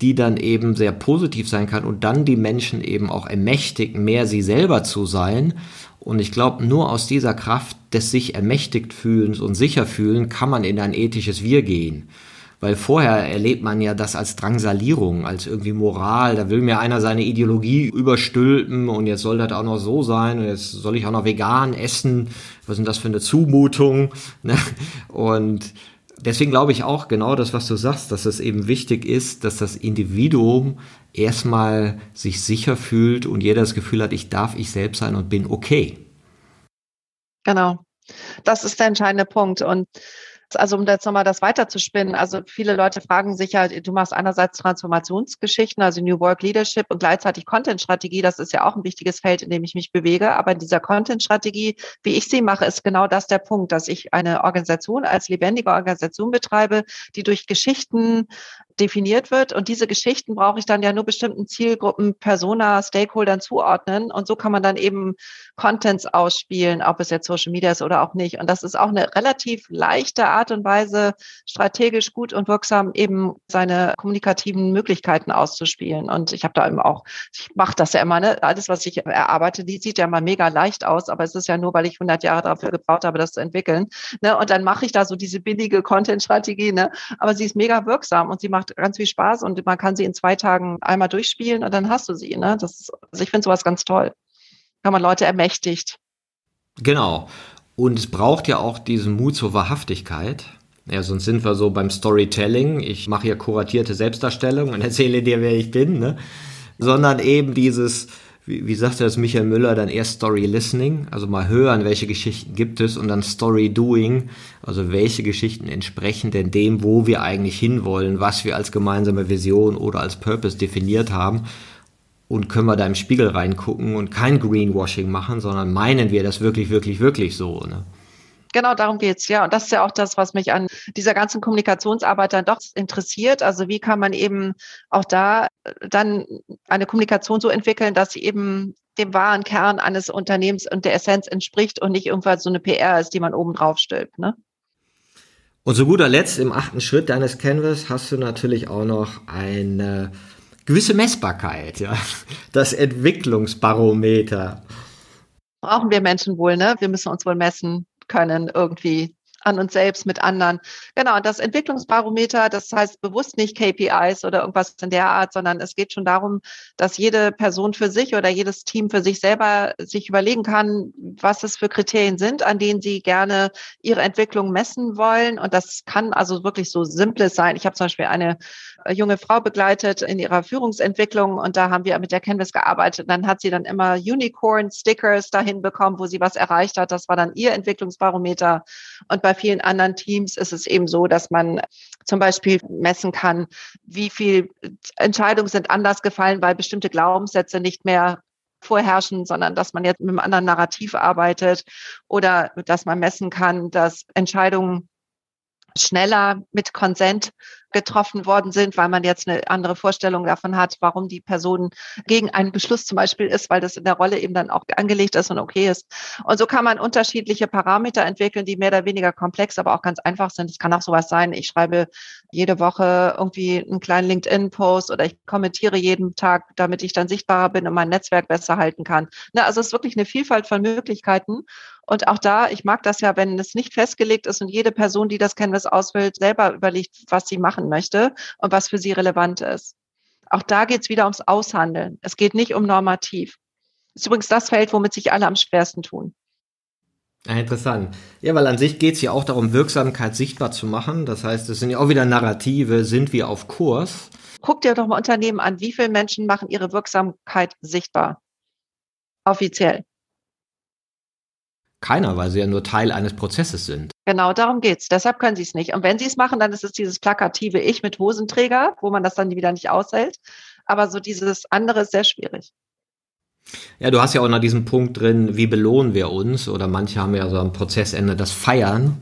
S3: die dann eben sehr positiv sein kann und dann die Menschen eben auch ermächtigt, mehr sie selber zu sein und ich glaube, nur aus dieser Kraft des sich ermächtigt fühlens und sicher fühlen kann man in ein ethisches Wir gehen. Weil vorher erlebt man ja das als Drangsalierung, als irgendwie Moral. Da will mir einer seine Ideologie überstülpen und jetzt soll das auch noch so sein und jetzt soll ich auch noch vegan essen. Was denn das für eine Zumutung? Ne? Und deswegen glaube ich auch genau das, was du sagst, dass es eben wichtig ist, dass das Individuum erstmal sich sicher fühlt und jeder das Gefühl hat, ich darf ich selbst sein und bin okay.
S1: Genau. Das ist der entscheidende Punkt. Und also um jetzt nochmal das weiterzuspinnen, also viele Leute fragen sich ja, du machst einerseits Transformationsgeschichten, also New Work Leadership und gleichzeitig Content-Strategie. Das ist ja auch ein wichtiges Feld, in dem ich mich bewege. Aber in dieser Content-Strategie, wie ich sie mache, ist genau das der Punkt, dass ich eine Organisation als lebendige Organisation betreibe, die durch Geschichten definiert wird. Und diese Geschichten brauche ich dann ja nur bestimmten Zielgruppen, Persona, Stakeholdern zuordnen. Und so kann man dann eben Contents ausspielen, ob es jetzt Social Media ist oder auch nicht. Und das ist auch eine relativ leichte Art und Weise, strategisch gut und wirksam eben seine kommunikativen Möglichkeiten auszuspielen. Und ich habe da eben auch, ich mache das ja immer, ne? alles, was ich erarbeite, die sieht ja mal mega leicht aus, aber es ist ja nur, weil ich 100 Jahre dafür gebraucht habe, das zu entwickeln. Ne? Und dann mache ich da so diese billige Content-Strategie, ne? aber sie ist mega wirksam und sie macht ganz viel Spaß und man kann sie in zwei Tagen einmal durchspielen und dann hast du sie. Ne? Das also ich finde sowas ganz toll. Kann man Leute ermächtigt.
S3: Genau. Und es braucht ja auch diesen Mut zur Wahrhaftigkeit. Ja, sonst sind wir so beim Storytelling. Ich mache hier kuratierte Selbstdarstellung und erzähle dir, wer ich bin, ne? Sondern eben dieses, wie, wie sagte das Michael Müller, dann erst Story Listening, also mal hören, welche Geschichten gibt es und dann Story Doing, also welche Geschichten entsprechen denn dem, wo wir eigentlich hinwollen, was wir als gemeinsame Vision oder als Purpose definiert haben. und können wir da im Spiegel reingucken und kein Greenwashing machen, sondern meinen wir das wirklich, wirklich, wirklich so. Ne?
S1: Genau, darum geht's ja. Und das ist ja auch das, was mich an dieser ganzen Kommunikationsarbeit dann doch interessiert. Also wie kann man eben auch da äh, dann eine Kommunikation so entwickeln, dass sie eben dem wahren Kern eines Unternehmens und der Essenz entspricht und nicht irgendwas so eine PR ist, die man oben drauf stülpt. Ne?
S3: Und zu guter Letzt im achten Schritt deines Canvas hast du natürlich auch noch eine gewisse Messbarkeit, ja. Das Entwicklungsbarometer.
S1: Brauchen wir Menschen wohl, ne? Wir müssen uns wohl messen können irgendwie an uns selbst, mit anderen. Genau, und das Entwicklungsbarometer, das heißt bewusst nicht KPIs oder irgendwas in der Art, sondern es geht schon darum, dass jede Person für sich oder jedes Team für sich selber sich überlegen kann, was es für Kriterien sind, an denen sie gerne ihre Entwicklung messen wollen. Und das kann also wirklich so simples sein. Ich habe zum Beispiel eine junge Frau begleitet in ihrer Führungsentwicklung und da haben wir mit der Canvas gearbeitet. Dann hat sie dann immer Unicorn-Stickers dahin bekommen, wo sie was erreicht hat. Das war dann ihr Entwicklungsbarometer. Und bei vielen anderen Teams ist es eben so, dass man zum Beispiel messen kann, wie viel Entscheidungen sind anders gefallen, weil bestimmte Glaubenssätze nicht mehr vorherrschen, sondern dass man jetzt mit einem anderen Narrativ arbeitet oder dass man messen kann, dass Entscheidungen schneller mit Konsent getroffen worden sind, weil man jetzt eine andere Vorstellung davon hat, warum die Person gegen einen Beschluss zum Beispiel ist, weil das in der Rolle eben dann auch angelegt ist und okay ist. Und so kann man unterschiedliche Parameter entwickeln, die mehr oder weniger komplex, aber auch ganz einfach sind. Es kann auch sowas sein, ich schreibe jede Woche irgendwie einen kleinen LinkedIn-Post oder ich kommentiere jeden Tag, damit ich dann sichtbarer bin und mein Netzwerk besser halten kann. Na, also es ist wirklich eine Vielfalt von Möglichkeiten. Und auch da, ich mag das ja, wenn es nicht festgelegt ist und jede Person, die das Canvas auswählt, selber überlegt, was sie machen möchte und was für sie relevant ist. Auch da geht es wieder ums Aushandeln. Es geht nicht um normativ. Das ist übrigens das Feld, womit sich alle am schwersten tun.
S3: Ja, interessant. Ja, weil an sich geht es ja auch darum, Wirksamkeit sichtbar zu machen. Das heißt, es sind ja auch wieder Narrative, sind wir auf Kurs.
S1: Guck dir doch mal Unternehmen an, wie viele Menschen machen ihre Wirksamkeit sichtbar? Offiziell.
S3: Keiner, weil sie ja nur Teil eines Prozesses sind.
S1: Genau, darum geht's. Deshalb können sie es nicht. Und wenn sie es machen, dann ist es dieses plakative Ich mit Hosenträger, wo man das dann wieder nicht aushält. Aber so dieses andere ist sehr schwierig.
S3: Ja, du hast ja auch noch diesen Punkt drin, wie belohnen wir uns? Oder manche haben ja so am Prozessende das Feiern.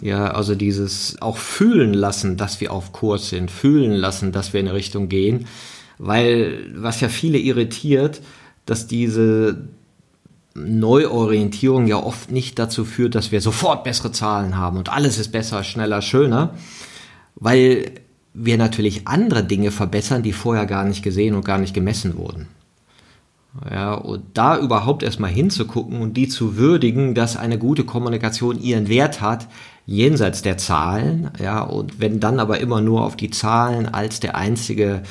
S3: Ja, also dieses auch fühlen lassen, dass wir auf Kurs sind, fühlen lassen, dass wir in eine Richtung gehen. Weil was ja viele irritiert, dass diese Neuorientierung ja oft nicht dazu führt, dass wir sofort bessere Zahlen haben und alles ist besser, schneller, schöner, weil wir natürlich andere Dinge verbessern, die vorher gar nicht gesehen und gar nicht gemessen wurden. Ja, und da überhaupt erstmal hinzugucken und die zu würdigen, dass eine gute Kommunikation ihren Wert hat, jenseits der Zahlen, ja, und wenn dann aber immer nur auf die Zahlen als der einzige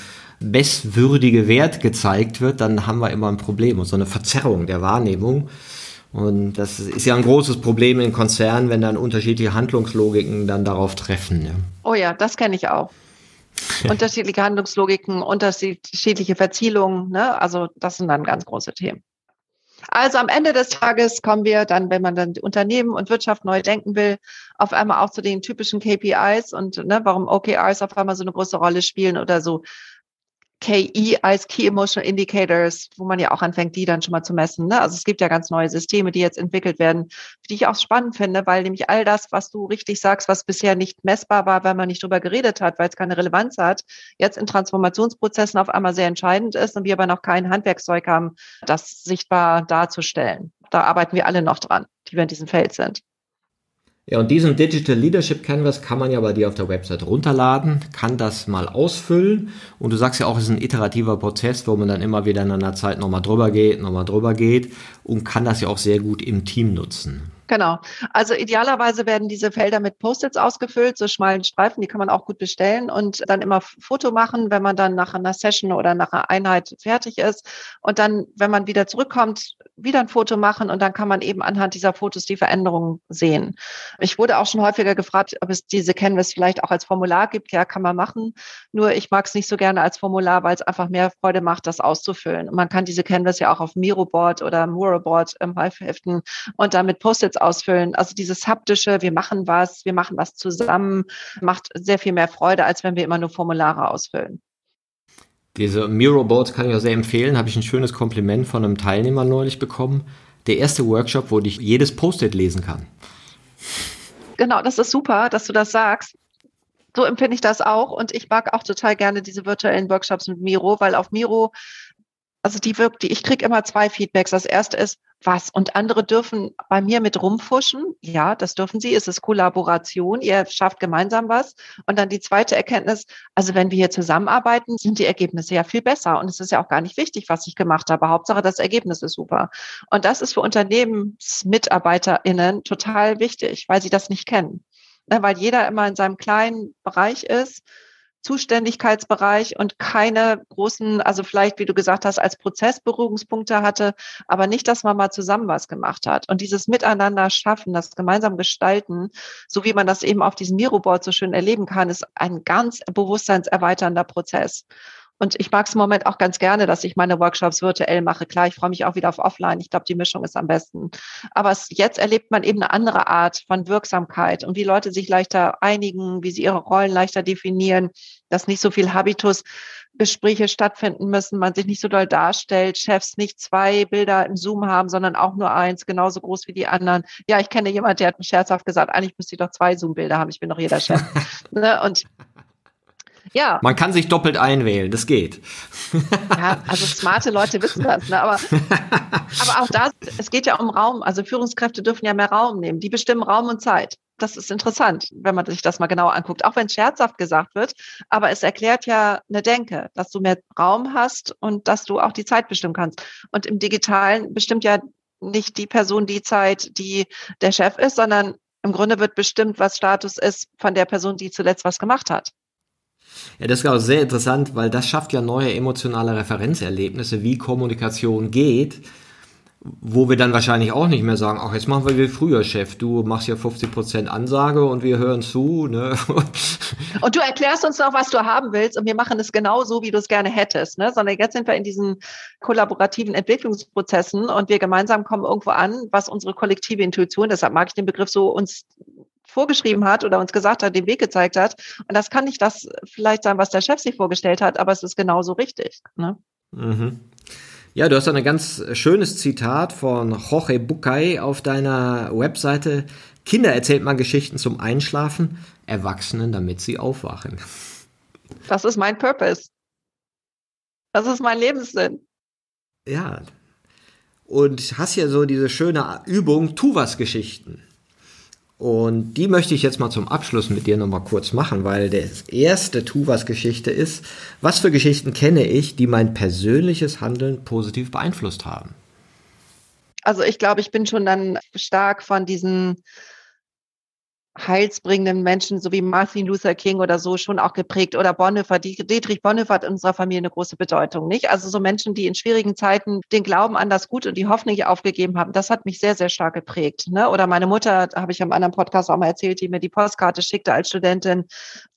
S3: messwürdige Wert gezeigt wird, dann haben wir immer ein Problem und so eine Verzerrung der Wahrnehmung. Und das ist ja ein großes Problem in Konzernen, wenn dann unterschiedliche Handlungslogiken dann darauf treffen. Ja.
S1: Oh ja, das kenne ich auch. unterschiedliche Handlungslogiken, unterschiedliche Verzielungen, ne? also das sind dann ganz große Themen. Also am Ende des Tages kommen wir dann, wenn man dann Unternehmen und Wirtschaft neu denken will, auf einmal auch zu den typischen KPIs und ne, warum OKRs auf einmal so eine große Rolle spielen oder so KI als Key Emotional Indicators, wo man ja auch anfängt, die dann schon mal zu messen. Ne? Also es gibt ja ganz neue Systeme, die jetzt entwickelt werden, die ich auch spannend finde, weil nämlich all das, was du richtig sagst, was bisher nicht messbar war, weil man nicht drüber geredet hat, weil es keine Relevanz hat, jetzt in Transformationsprozessen auf einmal sehr entscheidend ist und wir aber noch kein Handwerkszeug haben, das sichtbar darzustellen. Da arbeiten wir alle noch dran, die wir in diesem Feld sind.
S3: Ja, und diesen Digital Leadership Canvas kann man ja bei dir auf der Website runterladen, kann das mal ausfüllen und du sagst ja auch, es ist ein iterativer Prozess, wo man dann immer wieder in einer Zeit nochmal drüber geht, nochmal drüber geht und kann das ja auch sehr gut im Team nutzen.
S1: Genau. Also idealerweise werden diese Felder mit Post-its ausgefüllt, so schmalen Streifen, die kann man auch gut bestellen und dann immer Foto machen, wenn man dann nach einer Session oder nach einer Einheit fertig ist. Und dann, wenn man wieder zurückkommt, wieder ein Foto machen und dann kann man eben anhand dieser Fotos die Veränderungen sehen. Ich wurde auch schon häufiger gefragt, ob es diese Canvas vielleicht auch als Formular gibt. Ja, kann man machen. Nur ich mag es nicht so gerne als Formular, weil es einfach mehr Freude macht, das auszufüllen. Und man kann diese Canvas ja auch auf Miroboard oder Muroboard ähm, heften und dann mit Post-its ausfüllen. Also dieses haptische, wir machen was, wir machen was zusammen, macht sehr viel mehr Freude, als wenn wir immer nur Formulare ausfüllen.
S3: Diese Miro Boards kann ich auch sehr empfehlen. Habe ich ein schönes Kompliment von einem Teilnehmer neulich bekommen. Der erste Workshop, wo ich jedes Post-it lesen kann.
S1: Genau, das ist super, dass du das sagst. So empfinde ich das auch und ich mag auch total gerne diese virtuellen Workshops mit Miro, weil auf Miro also die wirkt, die, ich kriege immer zwei Feedbacks. Das erste ist, was? Und andere dürfen bei mir mit rumfuschen. Ja, das dürfen sie. Es ist Kollaboration. Ihr schafft gemeinsam was. Und dann die zweite Erkenntnis, also wenn wir hier zusammenarbeiten, sind die Ergebnisse ja viel besser. Und es ist ja auch gar nicht wichtig, was ich gemacht habe. Hauptsache, das Ergebnis ist super. Und das ist für UnternehmensmitarbeiterInnen total wichtig, weil sie das nicht kennen. Ne, weil jeder immer in seinem kleinen Bereich ist Zuständigkeitsbereich und keine großen, also vielleicht, wie du gesagt hast, als Prozessberührungspunkte hatte, aber nicht, dass man mal zusammen was gemacht hat. Und dieses Miteinander schaffen, das gemeinsam gestalten, so wie man das eben auf diesem Miroboard so schön erleben kann, ist ein ganz bewusstseinserweiternder Prozess. Und ich mag es im Moment auch ganz gerne, dass ich meine Workshops virtuell mache. Klar, ich freue mich auch wieder auf Offline. Ich glaube, die Mischung ist am besten. Aber es, jetzt erlebt man eben eine andere Art von Wirksamkeit und wie Leute sich leichter einigen, wie sie ihre Rollen leichter definieren, dass nicht so viel Habitus Gespräche stattfinden müssen, man sich nicht so doll darstellt, Chefs nicht zwei Bilder im Zoom haben, sondern auch nur eins, genauso groß wie die anderen. Ja, ich kenne jemand, der hat mir scherzhaft gesagt, eigentlich müsste ich doch zwei Zoom-Bilder haben, ich bin doch jeder Chef. ne? Und
S3: ja. Man kann sich doppelt einwählen, das geht.
S1: Ja, also smarte Leute wissen das, ne? aber, aber auch da, es geht ja um Raum. Also Führungskräfte dürfen ja mehr Raum nehmen. Die bestimmen Raum und Zeit. Das ist interessant, wenn man sich das mal genauer anguckt, auch wenn es scherzhaft gesagt wird. Aber es erklärt ja eine Denke, dass du mehr Raum hast und dass du auch die Zeit bestimmen kannst. Und im Digitalen bestimmt ja nicht die Person die Zeit, die der Chef ist, sondern im Grunde wird bestimmt, was Status ist von der Person, die zuletzt was gemacht hat.
S3: Ja, das ist auch sehr interessant, weil das schafft ja neue emotionale Referenzerlebnisse, wie Kommunikation geht, wo wir dann wahrscheinlich auch nicht mehr sagen, ach, jetzt machen wir wie früher, Chef, du machst ja 50% Ansage und wir hören zu. Ne?
S1: Und du erklärst uns noch, was du haben willst und wir machen es genau so, wie du es gerne hättest. Ne? Sondern jetzt sind wir in diesen kollaborativen Entwicklungsprozessen und wir gemeinsam kommen irgendwo an, was unsere kollektive Intuition, deshalb mag ich den Begriff so, uns vorgeschrieben hat oder uns gesagt hat, den Weg gezeigt hat. Und das kann nicht das vielleicht sein, was der Chef sich vorgestellt hat, aber es ist genauso richtig. Ne?
S3: Mhm. Ja, du hast ein ganz schönes Zitat von Jorge Bucay auf deiner Webseite. Kinder erzählt man Geschichten zum Einschlafen, Erwachsenen, damit sie aufwachen.
S1: Das ist mein Purpose. Das ist mein Lebenssinn.
S3: Ja. Und hast ja so diese schöne Übung, tu was Geschichten. Und die möchte ich jetzt mal zum Abschluss mit dir nochmal kurz machen, weil das erste Tu-Was-Geschichte ist, was für Geschichten kenne ich, die mein persönliches Handeln positiv beeinflusst haben?
S1: Also ich glaube, ich bin schon dann stark von diesen heilsbringenden Menschen, so wie Martin Luther King oder so, schon auch geprägt. Oder Bonhoeffer, Dietrich Bonhoeffer hat in unserer Familie eine große Bedeutung, nicht? Also so Menschen, die in schwierigen Zeiten den Glauben an das Gute und die Hoffnung aufgegeben haben, das hat mich sehr, sehr stark geprägt. Ne? Oder meine Mutter, habe ich am anderen Podcast auch mal erzählt, die mir die Postkarte schickte als Studentin,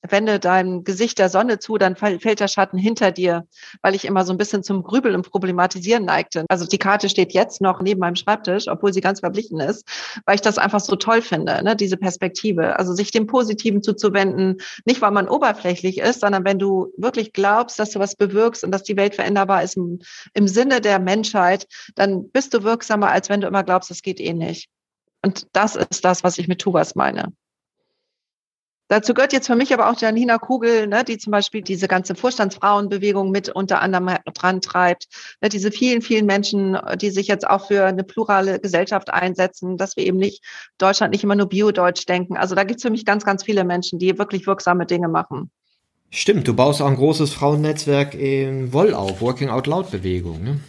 S1: wende dein Gesicht der Sonne zu, dann fällt der Schatten hinter dir, weil ich immer so ein bisschen zum Grübeln und Problematisieren neigte. Also die Karte steht jetzt noch neben meinem Schreibtisch, obwohl sie ganz verblichen ist, weil ich das einfach so toll finde, ne? diese Perspektive Perspektive, also sich dem Positiven zuzuwenden, nicht weil man oberflächlich ist, sondern wenn du wirklich glaubst, dass du was bewirkst und dass die Welt veränderbar ist im, im Sinne der Menschheit, dann bist du wirksamer, als wenn du immer glaubst, es geht eh nicht. Und das ist das, was ich mit Tubas meine. Dazu gehört jetzt für mich aber auch Janina Kugel, ne, die zum Beispiel diese ganze Vorstandsfrauenbewegung mit unter anderem dran treibt. Ne, diese vielen, vielen Menschen, die sich jetzt auch für eine plurale Gesellschaft einsetzen, dass wir eben nicht Deutschland nicht immer nur Bio-Deutsch denken. Also da gibt es für mich ganz, ganz viele Menschen, die wirklich wirksame Dinge machen.
S3: Stimmt, du baust auch ein großes Frauennetzwerk in Woll auf, Working Out Loud Bewegung. Ne?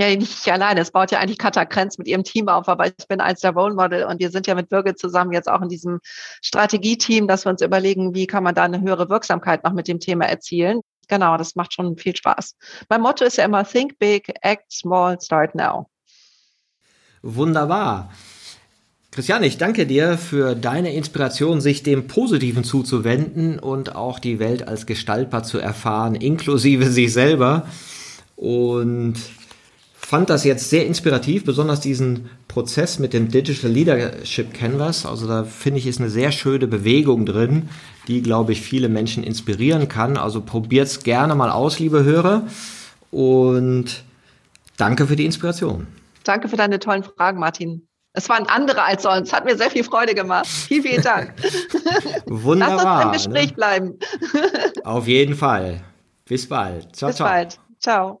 S1: Ja, nicht ich alleine. Es baut ja eigentlich Katha Krenz mit ihrem Team auf, aber ich bin eins der Role Model und wir sind ja mit Birgit zusammen jetzt auch in diesem Strategieteam, dass wir uns überlegen, wie kann man da eine höhere Wirksamkeit noch mit dem Thema erzielen. Genau, das macht schon viel Spaß. Mein Motto ist ja immer Think Big, Act Small, Start Now.
S3: Wunderbar. Christiane, ich danke dir für deine Inspiration, sich dem Positiven zuzuwenden und auch die Welt als gestaltbar zu erfahren, inklusive sich selber. Und fand das jetzt sehr inspirativ, besonders diesen Prozess mit dem Digital Leadership Canvas. Also da finde ich, ist eine sehr schöne Bewegung drin, die, glaube ich, viele Menschen inspirieren kann. Also probiert es gerne mal aus, liebe Hörer. Und danke für die Inspiration.
S1: Danke für deine tollen Fragen, Martin. Es waren andere als sonst. Hat mir sehr viel Freude gemacht. Vielen, vielen Dank.
S3: Wunderbar.
S1: Lass uns im Gespräch
S3: ne?
S1: bleiben.
S3: Auf jeden Fall. Bis bald.
S1: Ciao, Bis ciao. bald. Ciao.